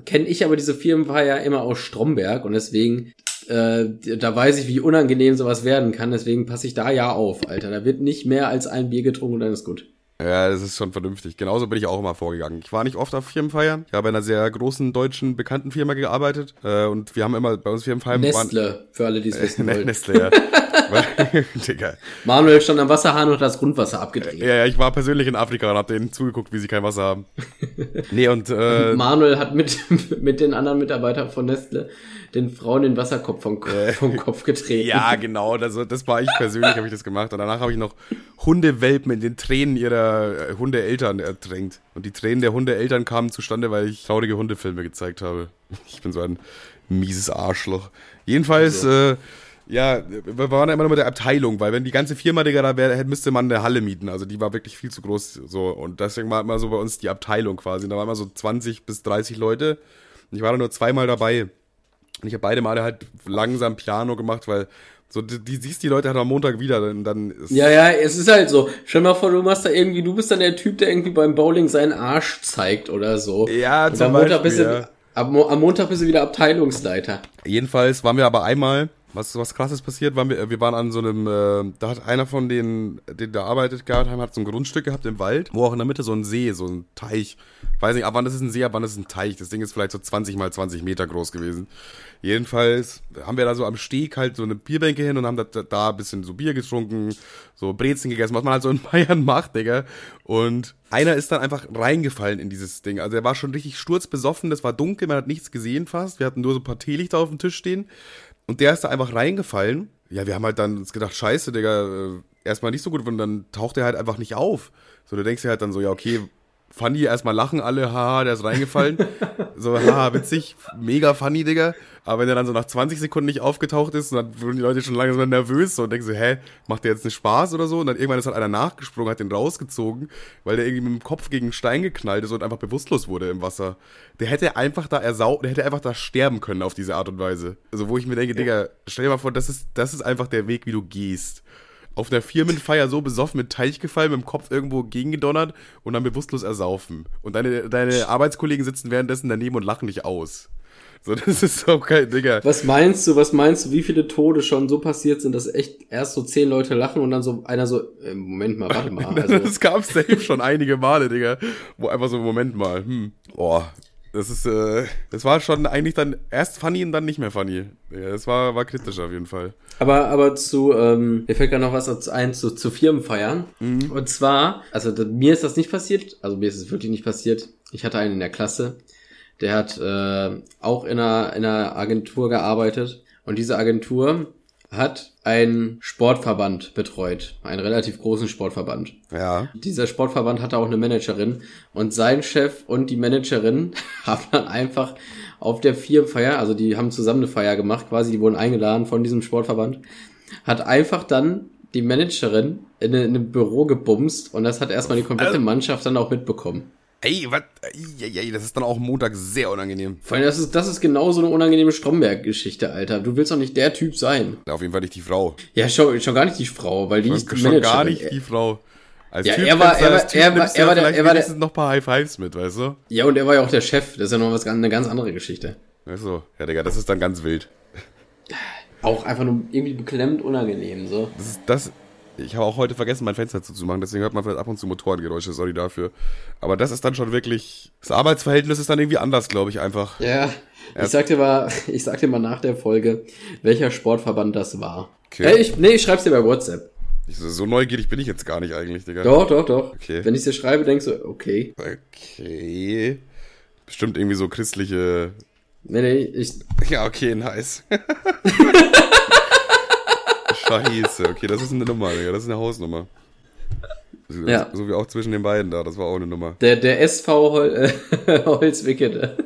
kenne ich aber diese Firmenfeier immer aus Stromberg und deswegen äh, da weiß ich, wie unangenehm sowas werden kann. Deswegen passe ich da ja auf, Alter. Da wird nicht mehr als ein Bier getrunken und dann ist gut. Ja, das ist schon vernünftig. Genauso bin ich auch immer vorgegangen. Ich war nicht oft auf Firmenfeiern. Ich habe in einer sehr großen deutschen bekannten Firma gearbeitet. Äh, und wir haben immer bei uns Firmenfeiern Nestle, für alle, die es wissen waren. wollen. Nestle, ja. Digga. Manuel stand am Wasserhahn und hat das Grundwasser abgedreht. Ja, ja, ich war persönlich in Afrika und hab denen zugeguckt, wie sie kein Wasser haben. nee, und äh, Manuel hat mit, mit den anderen Mitarbeitern von Nestle den Frauen den Wasserkopf vom, Ko- vom Kopf getreten. ja, genau, das, das war ich persönlich, habe ich das gemacht. Und danach habe ich noch Hundewelpen in den Tränen ihrer äh, Hundeeltern ertränkt. Und die Tränen der Hundeeltern kamen zustande, weil ich traurige Hundefilme gezeigt habe. Ich bin so ein mieses Arschloch. Jedenfalls, äh, ja, wir waren immer nur mit der Abteilung, weil wenn die ganze Firma, Digga, da wäre, hätte- müsste man eine Halle mieten. Also die war wirklich viel zu groß. So. Und deswegen war immer so bei uns die Abteilung quasi. Da waren immer so 20 bis 30 Leute. Und ich war da nur zweimal dabei. Und ich habe beide Male halt langsam Piano gemacht, weil so, die, die siehst die Leute halt am Montag wieder, dann, dann ist, Ja, ja, es ist halt so. Stell mal vor, du machst da irgendwie, du bist dann der Typ, der irgendwie beim Bowling seinen Arsch zeigt oder so. Ja, Und zum am Montag, Beispiel, bist du, ja. ab, am Montag bist du wieder Abteilungsleiter. Jedenfalls waren wir aber einmal, was, was krasses passiert, waren wir, wir waren an so einem, äh, da hat einer von denen, den da arbeitet gehabt hat so ein Grundstück gehabt im Wald, wo auch in der Mitte so ein See, so ein Teich, ich weiß nicht, ab wann ist es ein See, ab wann ist es ein Teich, das Ding ist vielleicht so 20 mal 20 Meter groß gewesen. Jedenfalls haben wir da so am Steg halt so eine Bierbänke hin und haben da, da ein bisschen so Bier getrunken, so Brezen gegessen, was man halt so in Bayern macht, Digga. Und einer ist dann einfach reingefallen in dieses Ding. Also er war schon richtig sturzbesoffen, das war dunkel, man hat nichts gesehen fast. Wir hatten nur so ein paar Teelichter auf dem Tisch stehen. Und der ist da einfach reingefallen. Ja, wir haben halt dann gedacht, scheiße, Digga, äh, erstmal nicht so gut, und dann taucht er halt einfach nicht auf. So, du denkst dir halt dann so, ja, okay, funny, erstmal lachen alle, haha, der ist reingefallen. so, haha, witzig, mega funny, Digga. Aber wenn er dann so nach 20 Sekunden nicht aufgetaucht ist, dann wurden die Leute schon langsam nervös so und denken so, hä, macht der jetzt einen Spaß oder so? Und dann irgendwann ist halt einer nachgesprungen, hat den rausgezogen, weil der irgendwie mit dem Kopf gegen einen Stein geknallt ist und einfach bewusstlos wurde im Wasser. Der hätte einfach da ersau, der hätte einfach da sterben können auf diese Art und Weise. Also wo ich mir denke, Digga, stell dir mal vor, das ist, das ist einfach der Weg, wie du gehst auf einer Firmenfeier so besoffen mit Teich gefallen, mit dem Kopf irgendwo gegengedonnert und dann bewusstlos ersaufen. Und deine, deine Arbeitskollegen sitzen währenddessen daneben und lachen dich aus. So, das ist so kein Digga. Was meinst du, was meinst du, wie viele Tode schon so passiert sind, dass echt erst so zehn Leute lachen und dann so einer so, äh, Moment mal, warte mal. Also, das gab safe schon einige Male, Digga. Wo einfach so, Moment mal, hm. Boah. Das ist, äh, das war schon eigentlich dann erst funny und dann nicht mehr funny. Ja, das war, war kritisch auf jeden Fall. Aber, aber zu, ähm, mir fällt gerade noch was ein zu, zu Firmenfeiern. Mhm. Und zwar, also da, mir ist das nicht passiert, also mir ist es wirklich nicht passiert. Ich hatte einen in der Klasse, der hat äh, auch in einer, in einer Agentur gearbeitet. Und diese Agentur hat einen Sportverband betreut, einen relativ großen Sportverband. Ja. Dieser Sportverband hatte auch eine Managerin und sein Chef und die Managerin haben dann einfach auf der Firmenfeier, also die haben zusammen eine Feier gemacht, quasi, die wurden eingeladen von diesem Sportverband hat einfach dann die Managerin in, in einem Büro gebumst und das hat erstmal die komplette Mannschaft dann auch mitbekommen. Ey, was? Ey, das ist dann auch Montag sehr unangenehm. Vor allem, das ist, das ist genau so eine unangenehme Stromberg-Geschichte, Alter. Du willst doch nicht der Typ sein. Auf jeden Fall nicht die Frau. Ja, schon, schon gar nicht die Frau, weil die ist die Schon Managerin. gar nicht die Frau. Als Ja, Typ er war- er war- er war- er war der- er war der- noch ein paar High Fives mit, weißt du? Ja, und er war ja auch der Chef. Das ist ja noch was, eine ganz andere Geschichte. Weißt du? Ja, Digga, das ist dann ganz wild. Auch einfach nur irgendwie beklemmt unangenehm, so. Das ist das. Ich habe auch heute vergessen, mein Fenster zuzumachen, deswegen hört man vielleicht ab und zu Motorengeräusche, sorry dafür. Aber das ist dann schon wirklich. Das Arbeitsverhältnis ist dann irgendwie anders, glaube ich, einfach. Ja, ich sag dir mal, ich sag dir mal nach der Folge, welcher Sportverband das war. Okay. Ey, ich, nee, ich schreib's dir bei WhatsApp. Ich, so so neugierig bin ich jetzt gar nicht eigentlich, Digga. Doch, doch, doch. Okay. Wenn ich dir schreibe, denkst du, okay. Okay. Bestimmt irgendwie so christliche. Nee, nee, ich, Ja, okay, nice. Scheiße, okay, das ist eine Nummer, Digga, das ist eine Hausnummer. So, Ja. so wie auch zwischen den beiden da, das war auch eine Nummer. der, der SV Hol, äh, Holzwickede.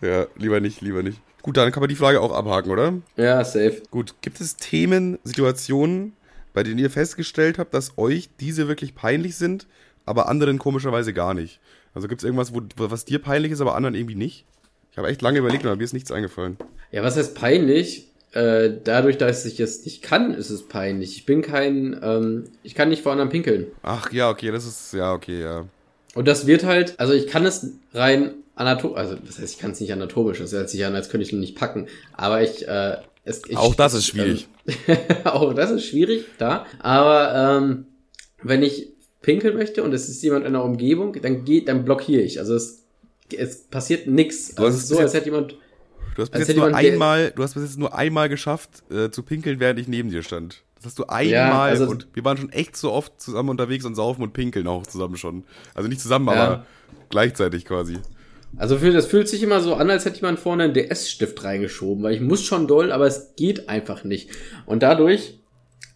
Ja, lieber nicht, lieber nicht. Gut, dann kann man die Frage auch abhaken, oder? Ja, safe. Gut, gibt es Themen, Situationen, bei denen ihr festgestellt habt, dass euch diese wirklich peinlich sind, aber anderen komischerweise gar nicht? Also gibt es irgendwas, wo, was dir peinlich ist, aber anderen irgendwie nicht? Ich habe echt lange überlegt, aber mir ist nichts eingefallen. Ja, was heißt peinlich? Äh, dadurch, dass ich es nicht kann, ist es peinlich. Ich bin kein, ähm, ich kann nicht vor anderen pinkeln. Ach ja, okay, das ist, ja, okay, ja. Und das wird halt, also ich kann es rein anatomisch, also das heißt, ich kann es nicht anatomisch, das hört sich an, als könnte ich ihn nicht packen. Aber ich, äh, es, ich Auch das ist schwierig. Ähm, auch das ist schwierig, da. Aber ähm, wenn ich pinkeln möchte und es ist jemand in der Umgebung, dann geht, dann blockiere ich. Also es, es passiert nichts. Also es es ist so, als hätte jemand. Du hast bis Als jetzt nur einmal, du hast bis jetzt nur einmal geschafft, äh, zu pinkeln, während ich neben dir stand. Das hast du einmal also- und wir waren schon echt so oft zusammen unterwegs und saufen und pinkeln auch zusammen schon. Also nicht zusammen, Ja. aber gleichzeitig quasi. Also für, das fühlt sich immer so an, als hätte jemand vorne einen DS-Stift reingeschoben, weil ich muss schon doll, aber es geht einfach nicht. Und dadurch,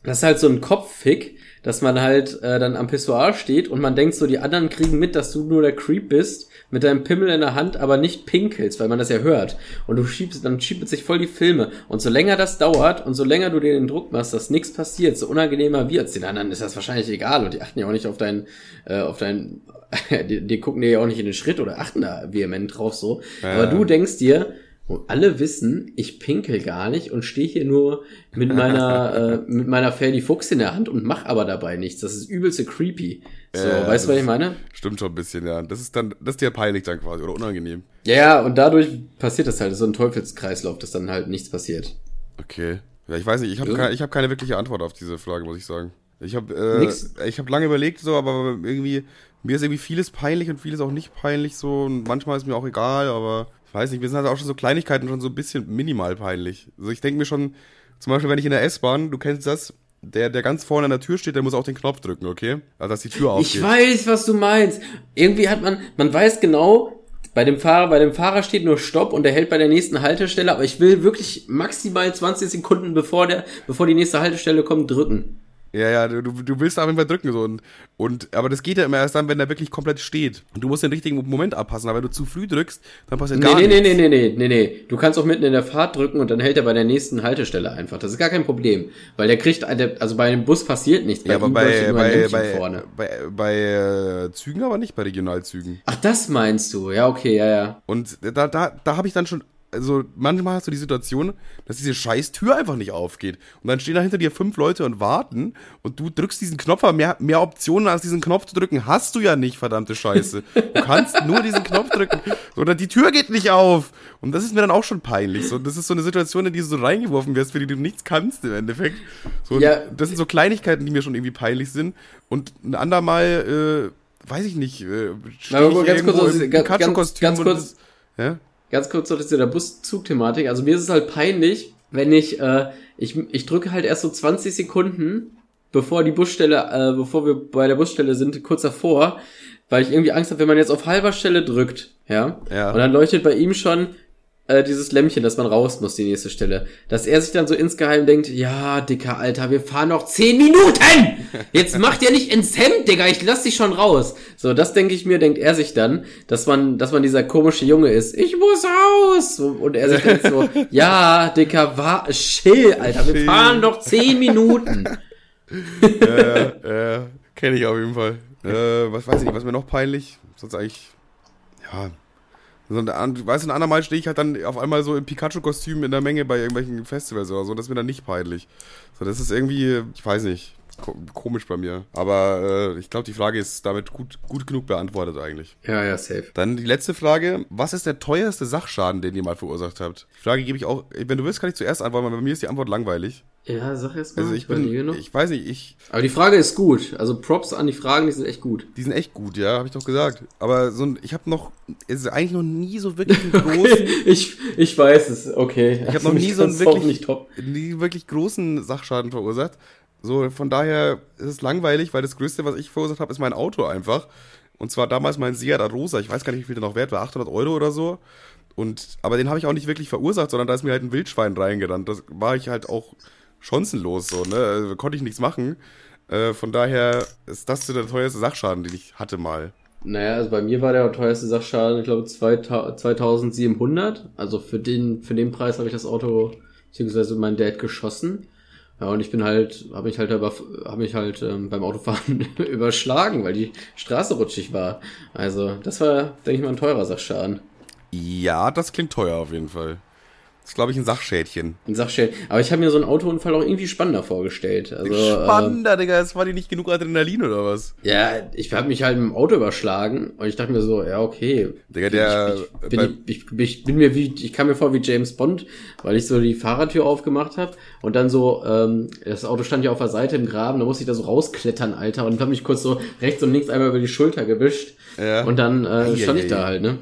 das ist halt so ein Kopffick, dass man halt äh, dann am Pissoir steht und man denkt so, die anderen kriegen mit, dass du nur der Creep bist, mit deinem Pimmel in der Hand, aber nicht pinkelst, weil man das ja hört. Und du schiebst, dann schiebt sich voll die Filme. Und so länger das dauert und so länger du dir den Druck machst, dass nichts passiert, so unangenehmer wird's. Den anderen ist das wahrscheinlich egal und die achten ja auch nicht auf deinen, äh, auf deinen, die, die gucken dir ja auch nicht in den Schritt oder achten da vehement drauf so. Aber du denkst dir, und alle wissen, ich pinkel gar nicht und stehe hier nur mit meiner, äh, mit meiner Ferdi Fuchs in der Hand und mach aber dabei nichts. Das ist übelste creepy. So, Ja, weißt du, was ich meine? Stimmt schon ein bisschen, ja. Das ist dann, das ist dir peinlich dann quasi oder unangenehm. Ja, ja, und dadurch passiert das halt. Das ist so ein Teufelskreislauf, dass dann halt nichts passiert. Okay. Ja, ich weiß nicht, ich habe keine, ich hab keine wirkliche Antwort auf diese Frage, muss ich sagen. Ich habe äh, ich habe lange überlegt so, aber irgendwie mir ist irgendwie vieles peinlich und vieles auch nicht peinlich so und manchmal ist mir auch egal, aber weiß nicht, mir sind halt auch schon so Kleinigkeiten schon so ein bisschen minimal peinlich. Also ich denke mir schon zum Beispiel, wenn ich in der S-Bahn, du kennst das, der der ganz vorne an der Tür steht, der muss auch den Knopf drücken, okay? Also dass die Tür aufgeht. Ich weiß, was du meinst. Irgendwie hat man, man weiß genau, bei dem Fahrer, bei dem Fahrer steht nur Stopp und der hält bei der nächsten Haltestelle, aber ich will wirklich maximal 20 Sekunden bevor der, bevor die nächste Haltestelle kommt, drücken. Ja, ja, du, du willst auf jeden Fall drücken so und, und aber das geht ja immer erst dann, wenn der wirklich komplett steht. Und du musst den richtigen Moment abpassen, aber wenn du zu früh drückst, dann passiert Nee, gar nee, nee, nichts. nee, nee, nee, nee, nee. Du kannst auch mitten in der Fahrt drücken und dann hält er bei der nächsten Haltestelle einfach. Das ist gar kein Problem. Weil der kriegt, also bei dem Bus passiert nichts. Ja, aber bei, bei, bei, vorne. bei, bei äh, Zügen aber nicht, bei Regionalzügen. Ach, das meinst du? Ja, okay, ja, ja. Und da, da, da habe ich dann schon, also manchmal hast du die Situation, dass diese scheiß Tür einfach nicht aufgeht. Und dann stehen da hinter dir fünf Leute und warten und du drückst diesen Knopf, aber mehr, mehr Optionen als diesen Knopf zu drücken hast du ja nicht, verdammte Scheiße. Du kannst nur diesen Knopf drücken. Oder die Tür geht nicht auf. Und das ist mir dann auch schon peinlich. So, das ist so eine Situation, in die du so reingeworfen wirst, für die du nichts kannst im Endeffekt. So, Ja. Das sind so Kleinigkeiten, die mir schon irgendwie peinlich sind. Und ein andermal, äh, weiß ich nicht, äh, ich ganz kurz, ganz- ganz und kurz. das- ja? Ganz kurz noch zu der Buszug-Thematik. Also mir ist es halt peinlich, wenn ich, äh, ich, ich drücke halt erst so 20 Sekunden, bevor die Busstelle, äh, bevor wir bei der Busstelle sind, kurz davor, weil ich irgendwie Angst habe, wenn man jetzt auf halber Stelle drückt, ja, Ja. und dann leuchtet bei ihm schon äh, dieses Lämmchen, dass man raus muss, die nächste Stelle. Dass er sich dann so insgeheim denkt, ja, dicker Alter, wir fahren noch zehn Minuten! Jetzt macht ihr nicht ins Hemd, Digga, ich lass dich schon raus. So, das denke ich mir, denkt er sich dann, dass man, dass man dieser komische Junge ist. Ich muss raus! Und er sich denkt so, ja, Dicker, war, chill, Alter, wir fahren noch zehn Minuten. äh, äh, kenne ich auf jeden Fall. Äh, was weiß ich was mir noch peinlich? Sonst eigentlich, ja. So ein, weißt du, ein andermal stehe ich halt dann auf einmal so im Pikachu-Kostüm in der Menge bei irgendwelchen Festivals oder so. Das ist mir dann nicht peinlich. So, das ist irgendwie, ich weiß nicht, komisch bei mir. Aber äh, ich glaube, die Frage ist damit gut, gut genug beantwortet eigentlich. Ja, ja, safe. Dann die letzte Frage. Was ist der teuerste Sachschaden, den ihr mal verursacht habt? Die Frage gebe ich auch, wenn du willst, kann ich zuerst antworten, weil bei mir ist die Antwort langweilig. Ja, sag erst mal. Also ich bin, noch. ich weiß nicht, ich, Aber die Frage ist gut. Also Props an die Fragen, die sind echt gut. Die sind echt gut, ja, habe ich doch gesagt. Aber so ein, ich habe noch, es ist eigentlich noch nie so wirklich einen großen, ich, ich weiß es, okay. ich habe noch nie so einen Nicht wirklich, top. nie wirklich großen Sachschaden verursacht. So, von daher ist es langweilig, weil das Größte, was ich verursacht habe, ist mein Auto einfach. Und zwar damals mein Seat Arosa. Ich weiß gar nicht, wie viel der noch wert war, 800 Euro oder so. Und, aber den habe ich auch nicht wirklich verursacht, sondern da ist mir halt ein Wildschwein reingerannt. Das war ich halt auch chancenlos so, ne? Also, konnte ich nichts machen. Äh, von daher ist das der teuerste Sachschaden, den ich hatte mal. Naja, also bei mir war der teuerste Sachschaden, ich glaube, 2000 2700. Also für den, für den Preis habe ich das Auto, beziehungsweise mein Dad geschossen. Ja, und ich bin halt, habe mich halt, hab mich halt ähm, beim Autofahren überschlagen, weil die Straße rutschig war. Also, das war, denke ich mal, ein teurer Sachschaden. Ja, das klingt teuer auf jeden Fall. Das ist, glaube ich, ein Sachschädchen. Ein Sachschäden. Aber ich habe mir so einen Autounfall auch irgendwie spannender vorgestellt. Also, äh, Spannender, Digga. Es war dir nicht genug Adrenalin oder was? Ja, ich habe mich halt mit dem Auto überschlagen und ich dachte mir so, ja, okay. Digga, der. ich, bin, bei- ich, ich, ich bin mir wie, ich kam mir vor wie James Bond, weil ich so die Fahrradtür aufgemacht habe und dann so, ähm, das Auto stand ja auf der Seite im Graben, da musste ich da so rausklettern, Alter, und habe mich kurz so rechts und links einmal über die Schulter gewischt Ja. und dann äh, stand ich da halt, ne?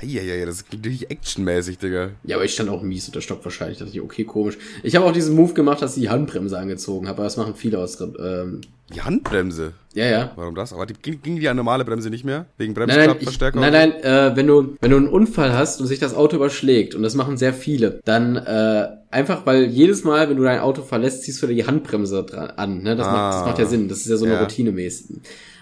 Eieiei, das klingt richtig actionmäßig, Digga. Ja, aber ich stand auch mies unter Stock wahrscheinlich. Da dachte ich, okay, komisch. Ich habe auch diesen Move gemacht, dass ich die Handbremse angezogen habe, aber das machen viele aus. Ähm, Die Handbremse. ja, ja. Warum das? Aber die, ging, ging die normale Bremse nicht mehr? Wegen Nein, nein, ich, nein, nein, äh, wenn du, wenn du einen Unfall hast und sich das Auto überschlägt, und das machen sehr viele, dann äh, einfach, weil jedes Mal, wenn du dein Auto verlässt, ziehst du dir die Handbremse dran an. Ne? Das, macht, das Ah. macht ja Sinn. Das ist ja so eine Ja. Routinemäßig.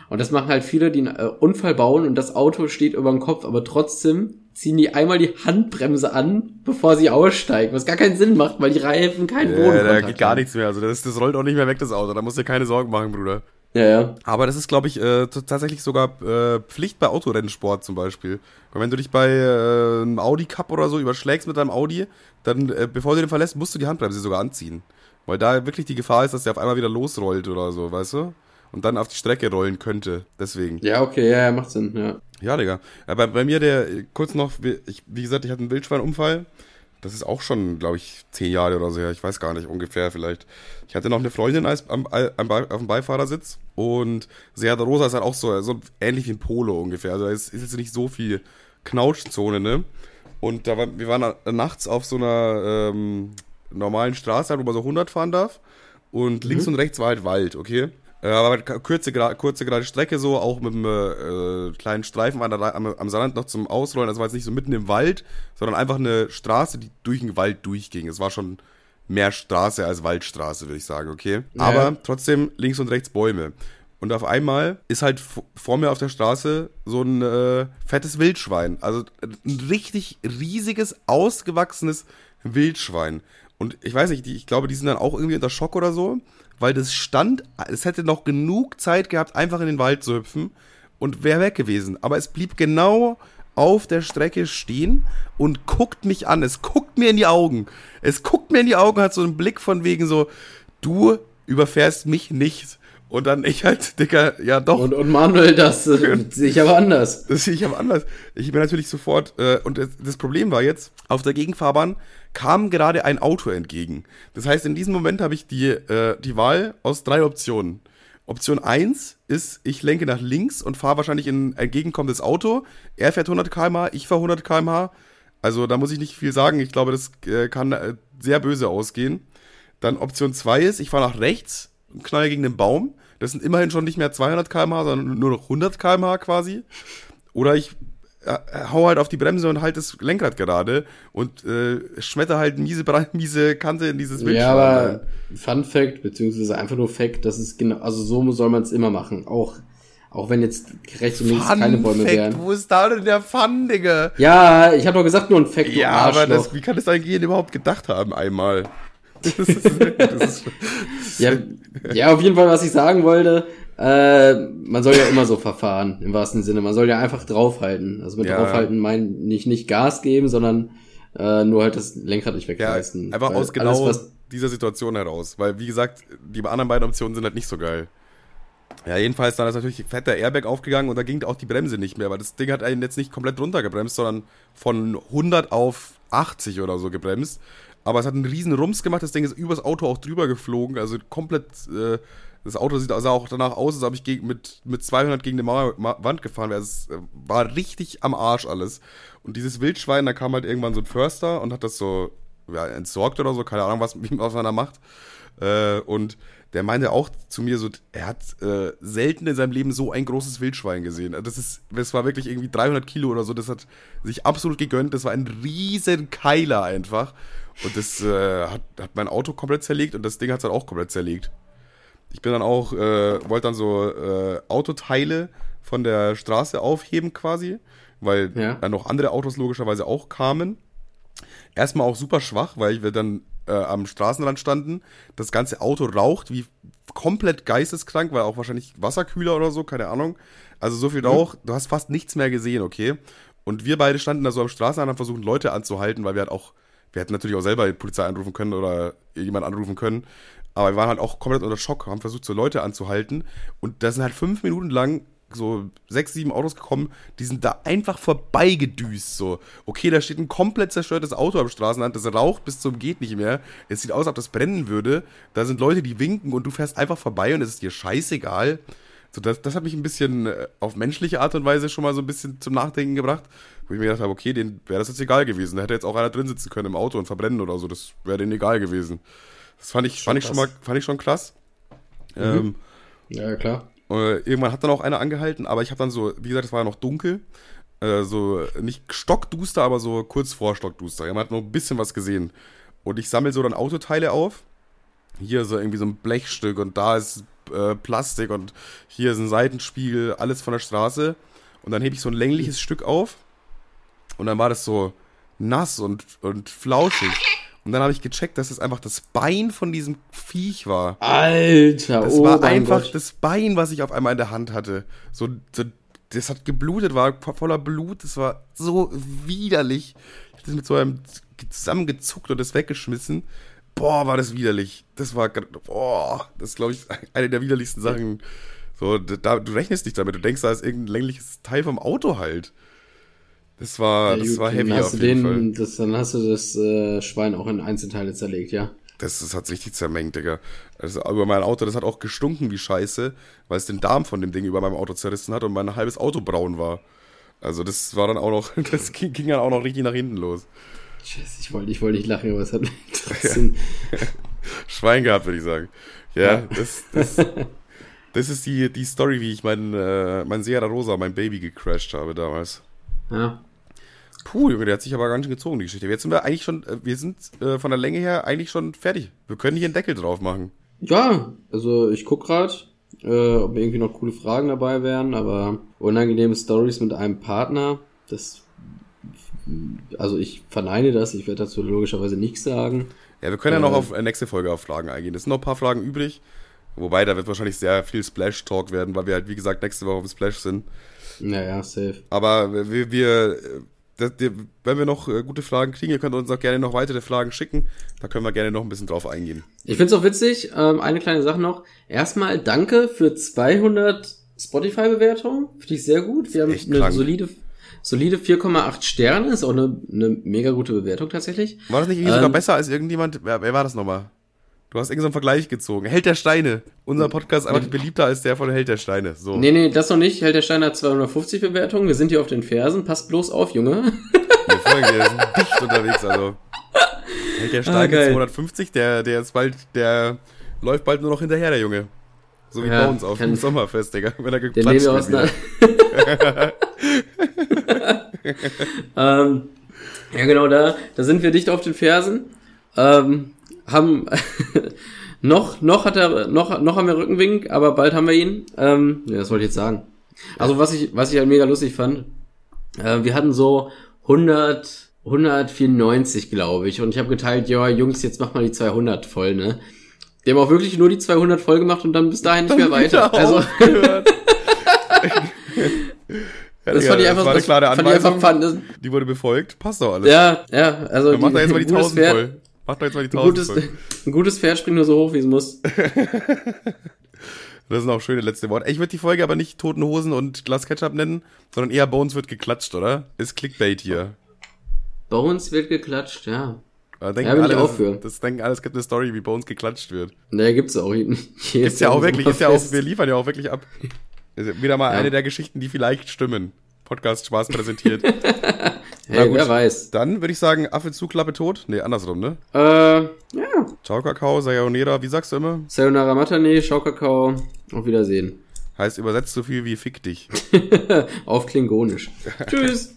Und das machen halt viele, die einen äh, Unfall bauen und das Auto steht über dem Kopf, aber trotzdem ziehen die einmal die Handbremse an, bevor sie aussteigen, was gar keinen Sinn macht, weil die Reifen keinen Ja, Bodenkontakt da geht gar haben. nichts mehr. Also das, das rollt auch nicht mehr weg, das Auto. Da musst du dir keine Sorgen machen, Bruder. Ja, ja. Aber das ist, glaube ich, äh, tatsächlich sogar äh, Pflicht bei Autorennsport zum Beispiel. Und wenn du dich bei äh, einem Audi Cup oder so überschlägst mit deinem Audi, dann, äh, bevor du den verlässt, musst du die Handbremse sogar anziehen. Weil da wirklich die Gefahr ist, dass der auf einmal wieder losrollt oder so, weißt du? Und dann auf die Strecke rollen könnte. Deswegen. Ja, okay, ja, macht Sinn, ja. Ja, Digga. Aber bei mir der, kurz noch, wie- ich, wie gesagt, ich hatte einen Wildschweinunfall. Das ist auch schon, glaube ich, zehn Jahre oder so her. Ich weiß gar nicht, ungefähr vielleicht. Ich hatte noch eine Freundin als, am, am, auf dem Beifahrersitz. Und Seat Rosa ist halt auch so, so ähnlich wie ein Polo ungefähr. Also da ist, ist jetzt nicht so viel Knautschzone, ne? Und da war, wir waren nachts auf so einer ähm, normalen Straße, wo man so 100 fahren darf. Und links und rechts war halt Wald, okay? Äh, aber halt kurze, kurze gerade Strecke so, auch mit einem äh, kleinen Streifen an der, am, am Sand noch zum Ausrollen. Das war jetzt nicht so mitten im Wald, sondern einfach eine Straße, die durch den Wald durchging. Es war schon mehr Straße als Waldstraße, würde ich sagen, okay? Ja. Aber trotzdem links und rechts Bäume. Und auf einmal ist halt vor mir auf der Straße so ein äh, fettes Wildschwein. Also ein richtig riesiges, ausgewachsenes Wildschwein. Und ich weiß nicht, die, ich glaube, die sind dann auch irgendwie unter Schock oder so, weil das stand, es hätte noch genug Zeit gehabt, einfach in den Wald zu hüpfen und wäre weg gewesen. Aber es blieb genau auf der Strecke stehen und guckt mich an. Es guckt mir in die Augen. Es guckt mir in die Augen, hat so einen Blick von wegen so, du überfährst mich nicht. Und dann ich halt, Dicker, ja doch. Und, und Manuel, das äh, sehe ich aber anders. Das sehe ich aber anders. Ich bin natürlich sofort, äh, und das, das Problem war jetzt, auf der Gegenfahrbahn kam gerade ein Auto entgegen. Das heißt, in diesem Moment habe ich die, äh, die Wahl aus drei Optionen. Option 1 ist, ich lenke nach links und fahre wahrscheinlich in ein entgegenkommendes Auto. Er fährt 100 km/h, ich fahre 100 km/h. Also da muss ich nicht viel sagen. Ich glaube, das äh, kann äh, sehr böse ausgehen. Dann Option 2 ist, ich fahre nach rechts und knalle gegen den Baum. Das sind immerhin schon nicht mehr 200 km/h, sondern nur noch 100 km/h quasi. Oder ich hau halt auf die Bremse und halt das Lenkrad gerade und äh, schmetter halt miese, miese Kante in dieses Wildschwein. Ja, aber Fun Fact, beziehungsweise einfach nur Fact, das ist genau, also so soll man es immer machen. Auch auch wenn jetzt rechts und links Fun keine Bäume Fact, wären. Wo ist da denn der Fun, Digga? Ja, ich habe doch gesagt, nur ein Fact. Ja, aber das, wie kann das ein Gehirn überhaupt gedacht haben einmal? Das ist, das ist, ja, ja, auf jeden Fall, was ich sagen wollte, äh, man soll ja immer so verfahren, im wahrsten Sinne. Man soll ja einfach draufhalten. Also mit ja. draufhalten meine ich nicht Gas geben, sondern äh, nur halt das Lenkrad nicht wegreißen. Ja, einfach aus genau alles, dieser Situation heraus. Weil, wie gesagt, die anderen beiden Optionen sind halt nicht so geil. Ja, jedenfalls dann ist natürlich fett der Airbag aufgegangen und da ging auch die Bremse nicht mehr, weil das Ding hat einen jetzt nicht komplett runtergebremst, sondern von 100 auf 80 oder so gebremst. Aber es hat einen riesen Rums gemacht, das Ding ist übers Auto auch drüber geflogen, also komplett, äh, das Auto sieht also auch danach aus, als ob ich mit, mit 200 gegen eine Mauer, Wand gefahren wäre. Es äh, war richtig am Arsch alles. Und dieses Wildschwein, da kam halt irgendwann so ein Förster und hat das so ja, entsorgt oder so, keine Ahnung, was, was man da macht. Äh, und der meinte auch zu mir so, er hat äh, selten in seinem Leben so ein großes Wildschwein gesehen. Also das ist, das war wirklich irgendwie 300 Kilo oder so. Das hat sich absolut gegönnt. Das war ein riesen Keiler einfach. Und das äh, hat, hat mein Auto komplett zerlegt und das Ding hat es dann auch komplett zerlegt. Ich bin dann auch, äh, wollte dann so äh, Autoteile von der Straße aufheben quasi, weil ja. dann noch andere Autos logischerweise auch kamen. Erstmal auch super schwach, weil wir dann äh, am Straßenrand standen. Das ganze Auto raucht wie komplett geisteskrank, weil auch wahrscheinlich Wasserkühler oder so, keine Ahnung. Also so viel. Rauch, mhm. du hast fast nichts mehr gesehen, okay? Und wir beide standen da so am Straßenrand und haben versucht, Leute anzuhalten, weil wir halt auch, wir hätten natürlich auch selber die Polizei anrufen können oder jemand anrufen können. Aber wir waren halt auch komplett unter Schock, haben versucht, so Leute anzuhalten. Und da sind halt fünf Minuten lang so sechs, sieben Autos gekommen, die sind da einfach vorbeigedüst. So, okay, da steht ein komplett zerstörtes Auto am Straßenrand, das raucht bis zum geht nicht mehr. Es sieht aus, als ob das brennen würde. Da sind Leute, die winken und du fährst einfach vorbei und es ist dir scheißegal. So, das, das hat mich ein bisschen äh, auf menschliche Art und Weise schon mal so ein bisschen zum Nachdenken gebracht, wo ich mir gedacht habe, okay, denen wäre das jetzt egal gewesen. Da hätte jetzt auch einer drin sitzen können im Auto und verbrennen oder so. Das wäre denen egal gewesen. Das fand ich, fand ich schon mal, fand ich schon krass. Mhm. Ähm, ja, klar. Äh, irgendwann hat dann auch einer angehalten, aber ich habe dann so, wie gesagt, es war ja noch dunkel, äh, so nicht stockduster, aber so kurz vor stockduster. Man hat noch ein bisschen was gesehen. Und ich sammle so dann Autoteile auf. Hier so irgendwie so ein Blechstück und da ist äh, Plastik und hier ist ein Seitenspiegel, alles von der Straße. Und dann hebe ich so ein längliches Stück auf und dann war das so nass und, und flauschig. Und dann habe ich gecheckt, dass es einfach das Bein von diesem Viech war. Alter, Das oh war einfach Gott. das Bein, was ich auf einmal in der Hand hatte. So, so, das hat geblutet, war voller Blut. Das war so widerlich. Ich habe das mit so einem zusammengezuckt und das weggeschmissen. Boah, war das widerlich. Das war, boah, das ist, glaube ich, eine der widerlichsten Sachen. So, da, du rechnest nicht damit. Du denkst, da ist irgendein längliches Teil vom Auto halt. Das war, ja, das war heavy auf jeden den, Fall. Das, dann hast du das äh, Schwein auch in Einzelteile zerlegt, ja? Das, das hat richtig zermengt, Digga. Also über mein Auto, das hat auch gestunken wie Scheiße, weil es den Darm von dem Ding über meinem Auto zerrissen hat und mein halbes Auto braun war. Also das war dann auch noch, das ging, ging dann auch noch richtig nach hinten los. Scheiße, ich wollte ich wollte nicht lachen, aber es hat mich trotzdem... Schwein gehabt, würde ich sagen. Ja, ja. das, das, das ist die, die Story, wie ich mein, äh, mein Sierra Rosa, mein Baby gecrashed habe damals. Ja. Puh, Junge, der hat sich aber ganz schön gezogen, die Geschichte. Jetzt sind wir eigentlich schon, äh, wir sind äh, von der Länge her eigentlich schon fertig. Wir können hier einen Deckel drauf machen. Ja, also ich guck grad, äh, ob irgendwie noch coole Fragen dabei wären, aber unangenehme Stories mit einem Partner, das, also ich verneine das, ich werde dazu logischerweise nichts sagen. Ja, wir können ja noch äh, auf äh, nächste Folge auf Fragen eingehen. Es sind noch ein paar Fragen übrig, wobei da wird wahrscheinlich sehr viel Splash-Talk werden, weil wir halt, wie gesagt, nächste Woche auf Splash sind. Naja, safe. Aber wir, wir das, wenn wir noch äh, gute Fragen kriegen, ihr könnt uns auch gerne noch weitere Fragen schicken. Da können wir gerne noch ein bisschen drauf eingehen. Ich find's auch witzig. Ähm, eine kleine Sache noch. Erstmal danke für 200 Spotify-Bewertungen. Finde ich sehr gut. Wir haben eine krank. solide, solide 4,8 Sterne. Ist auch eine, eine mega gute Bewertung tatsächlich. War das nicht irgendwie ähm, sogar besser als irgendjemand? Wer, wer war das nochmal? Du hast irgendeinen Vergleich gezogen. Held der Steine. Unser Podcast ist einfach beliebter als der von Held der Steine. So. Nee, nee, das noch nicht. Held der Steine hat 250 Bewertungen. Wir sind hier auf den Fersen. Passt bloß auf, Junge. Wir folgen dir. sind dicht unterwegs, also. Held der Steine ah, 250, der, der ist bald, der läuft bald nur noch hinterher, der Junge. So wie ja, bei uns auf dem Sommerfest, Digga. Wenn er geplatscht wird. ähm, ja, genau, da, da sind wir dicht auf den Fersen. Ähm, haben noch, noch hat er, noch, noch haben wir Rückenwink, aber bald haben wir ihn. Ähm, ja, das wollte ich jetzt sagen. Also was ich, was ich halt mega lustig fand, äh, wir hatten so 100, 194, glaube ich, und ich habe geteilt, ja, Jungs, jetzt mach mal die 200 voll, ne? Die haben auch wirklich nur die 200 voll gemacht und dann bis dahin nicht mehr weiter. Also, das fand ich einfach, das klare fand ich einfach das, Die wurde befolgt. Passt doch alles. ja, ja, also Dann macht er jetzt mal die ein gutes 1000 Pferd- voll. Macht doch jetzt mal die Ein 1000 gutes, voll. ein gutes Pferd springt nur so hoch, wie es muss. Das sind auch schöne letzte Worte. Ich würde die Folge aber nicht Toten Hosen und Glas Ketchup nennen, sondern eher Bones wird geklatscht, oder? Ist Clickbait hier. Bones wird geklatscht, ja. Da denken Ja, alle, auch das, für. das denken alle, es gibt eine Story, wie Bones geklatscht wird. Ne, gibt's auch. Ist ja auch wirklich, ist ja auch, wir liefern ja auch wirklich ab. Ist wieder mal Ja. eine der Geschichten, die vielleicht stimmen. Podcast Spaß präsentiert. Hey, gut. wer weiß. Dann würde ich sagen, Affe zu, Klappe tot. Nee, andersrum, ne? Äh, ja. Ciao, Kakao, Sayonara, wie sagst du immer? Sayonara Matane, Schaukakao. Auf Wiedersehen. Heißt übersetzt so viel wie fick dich. Auf Klingonisch. Tschüss.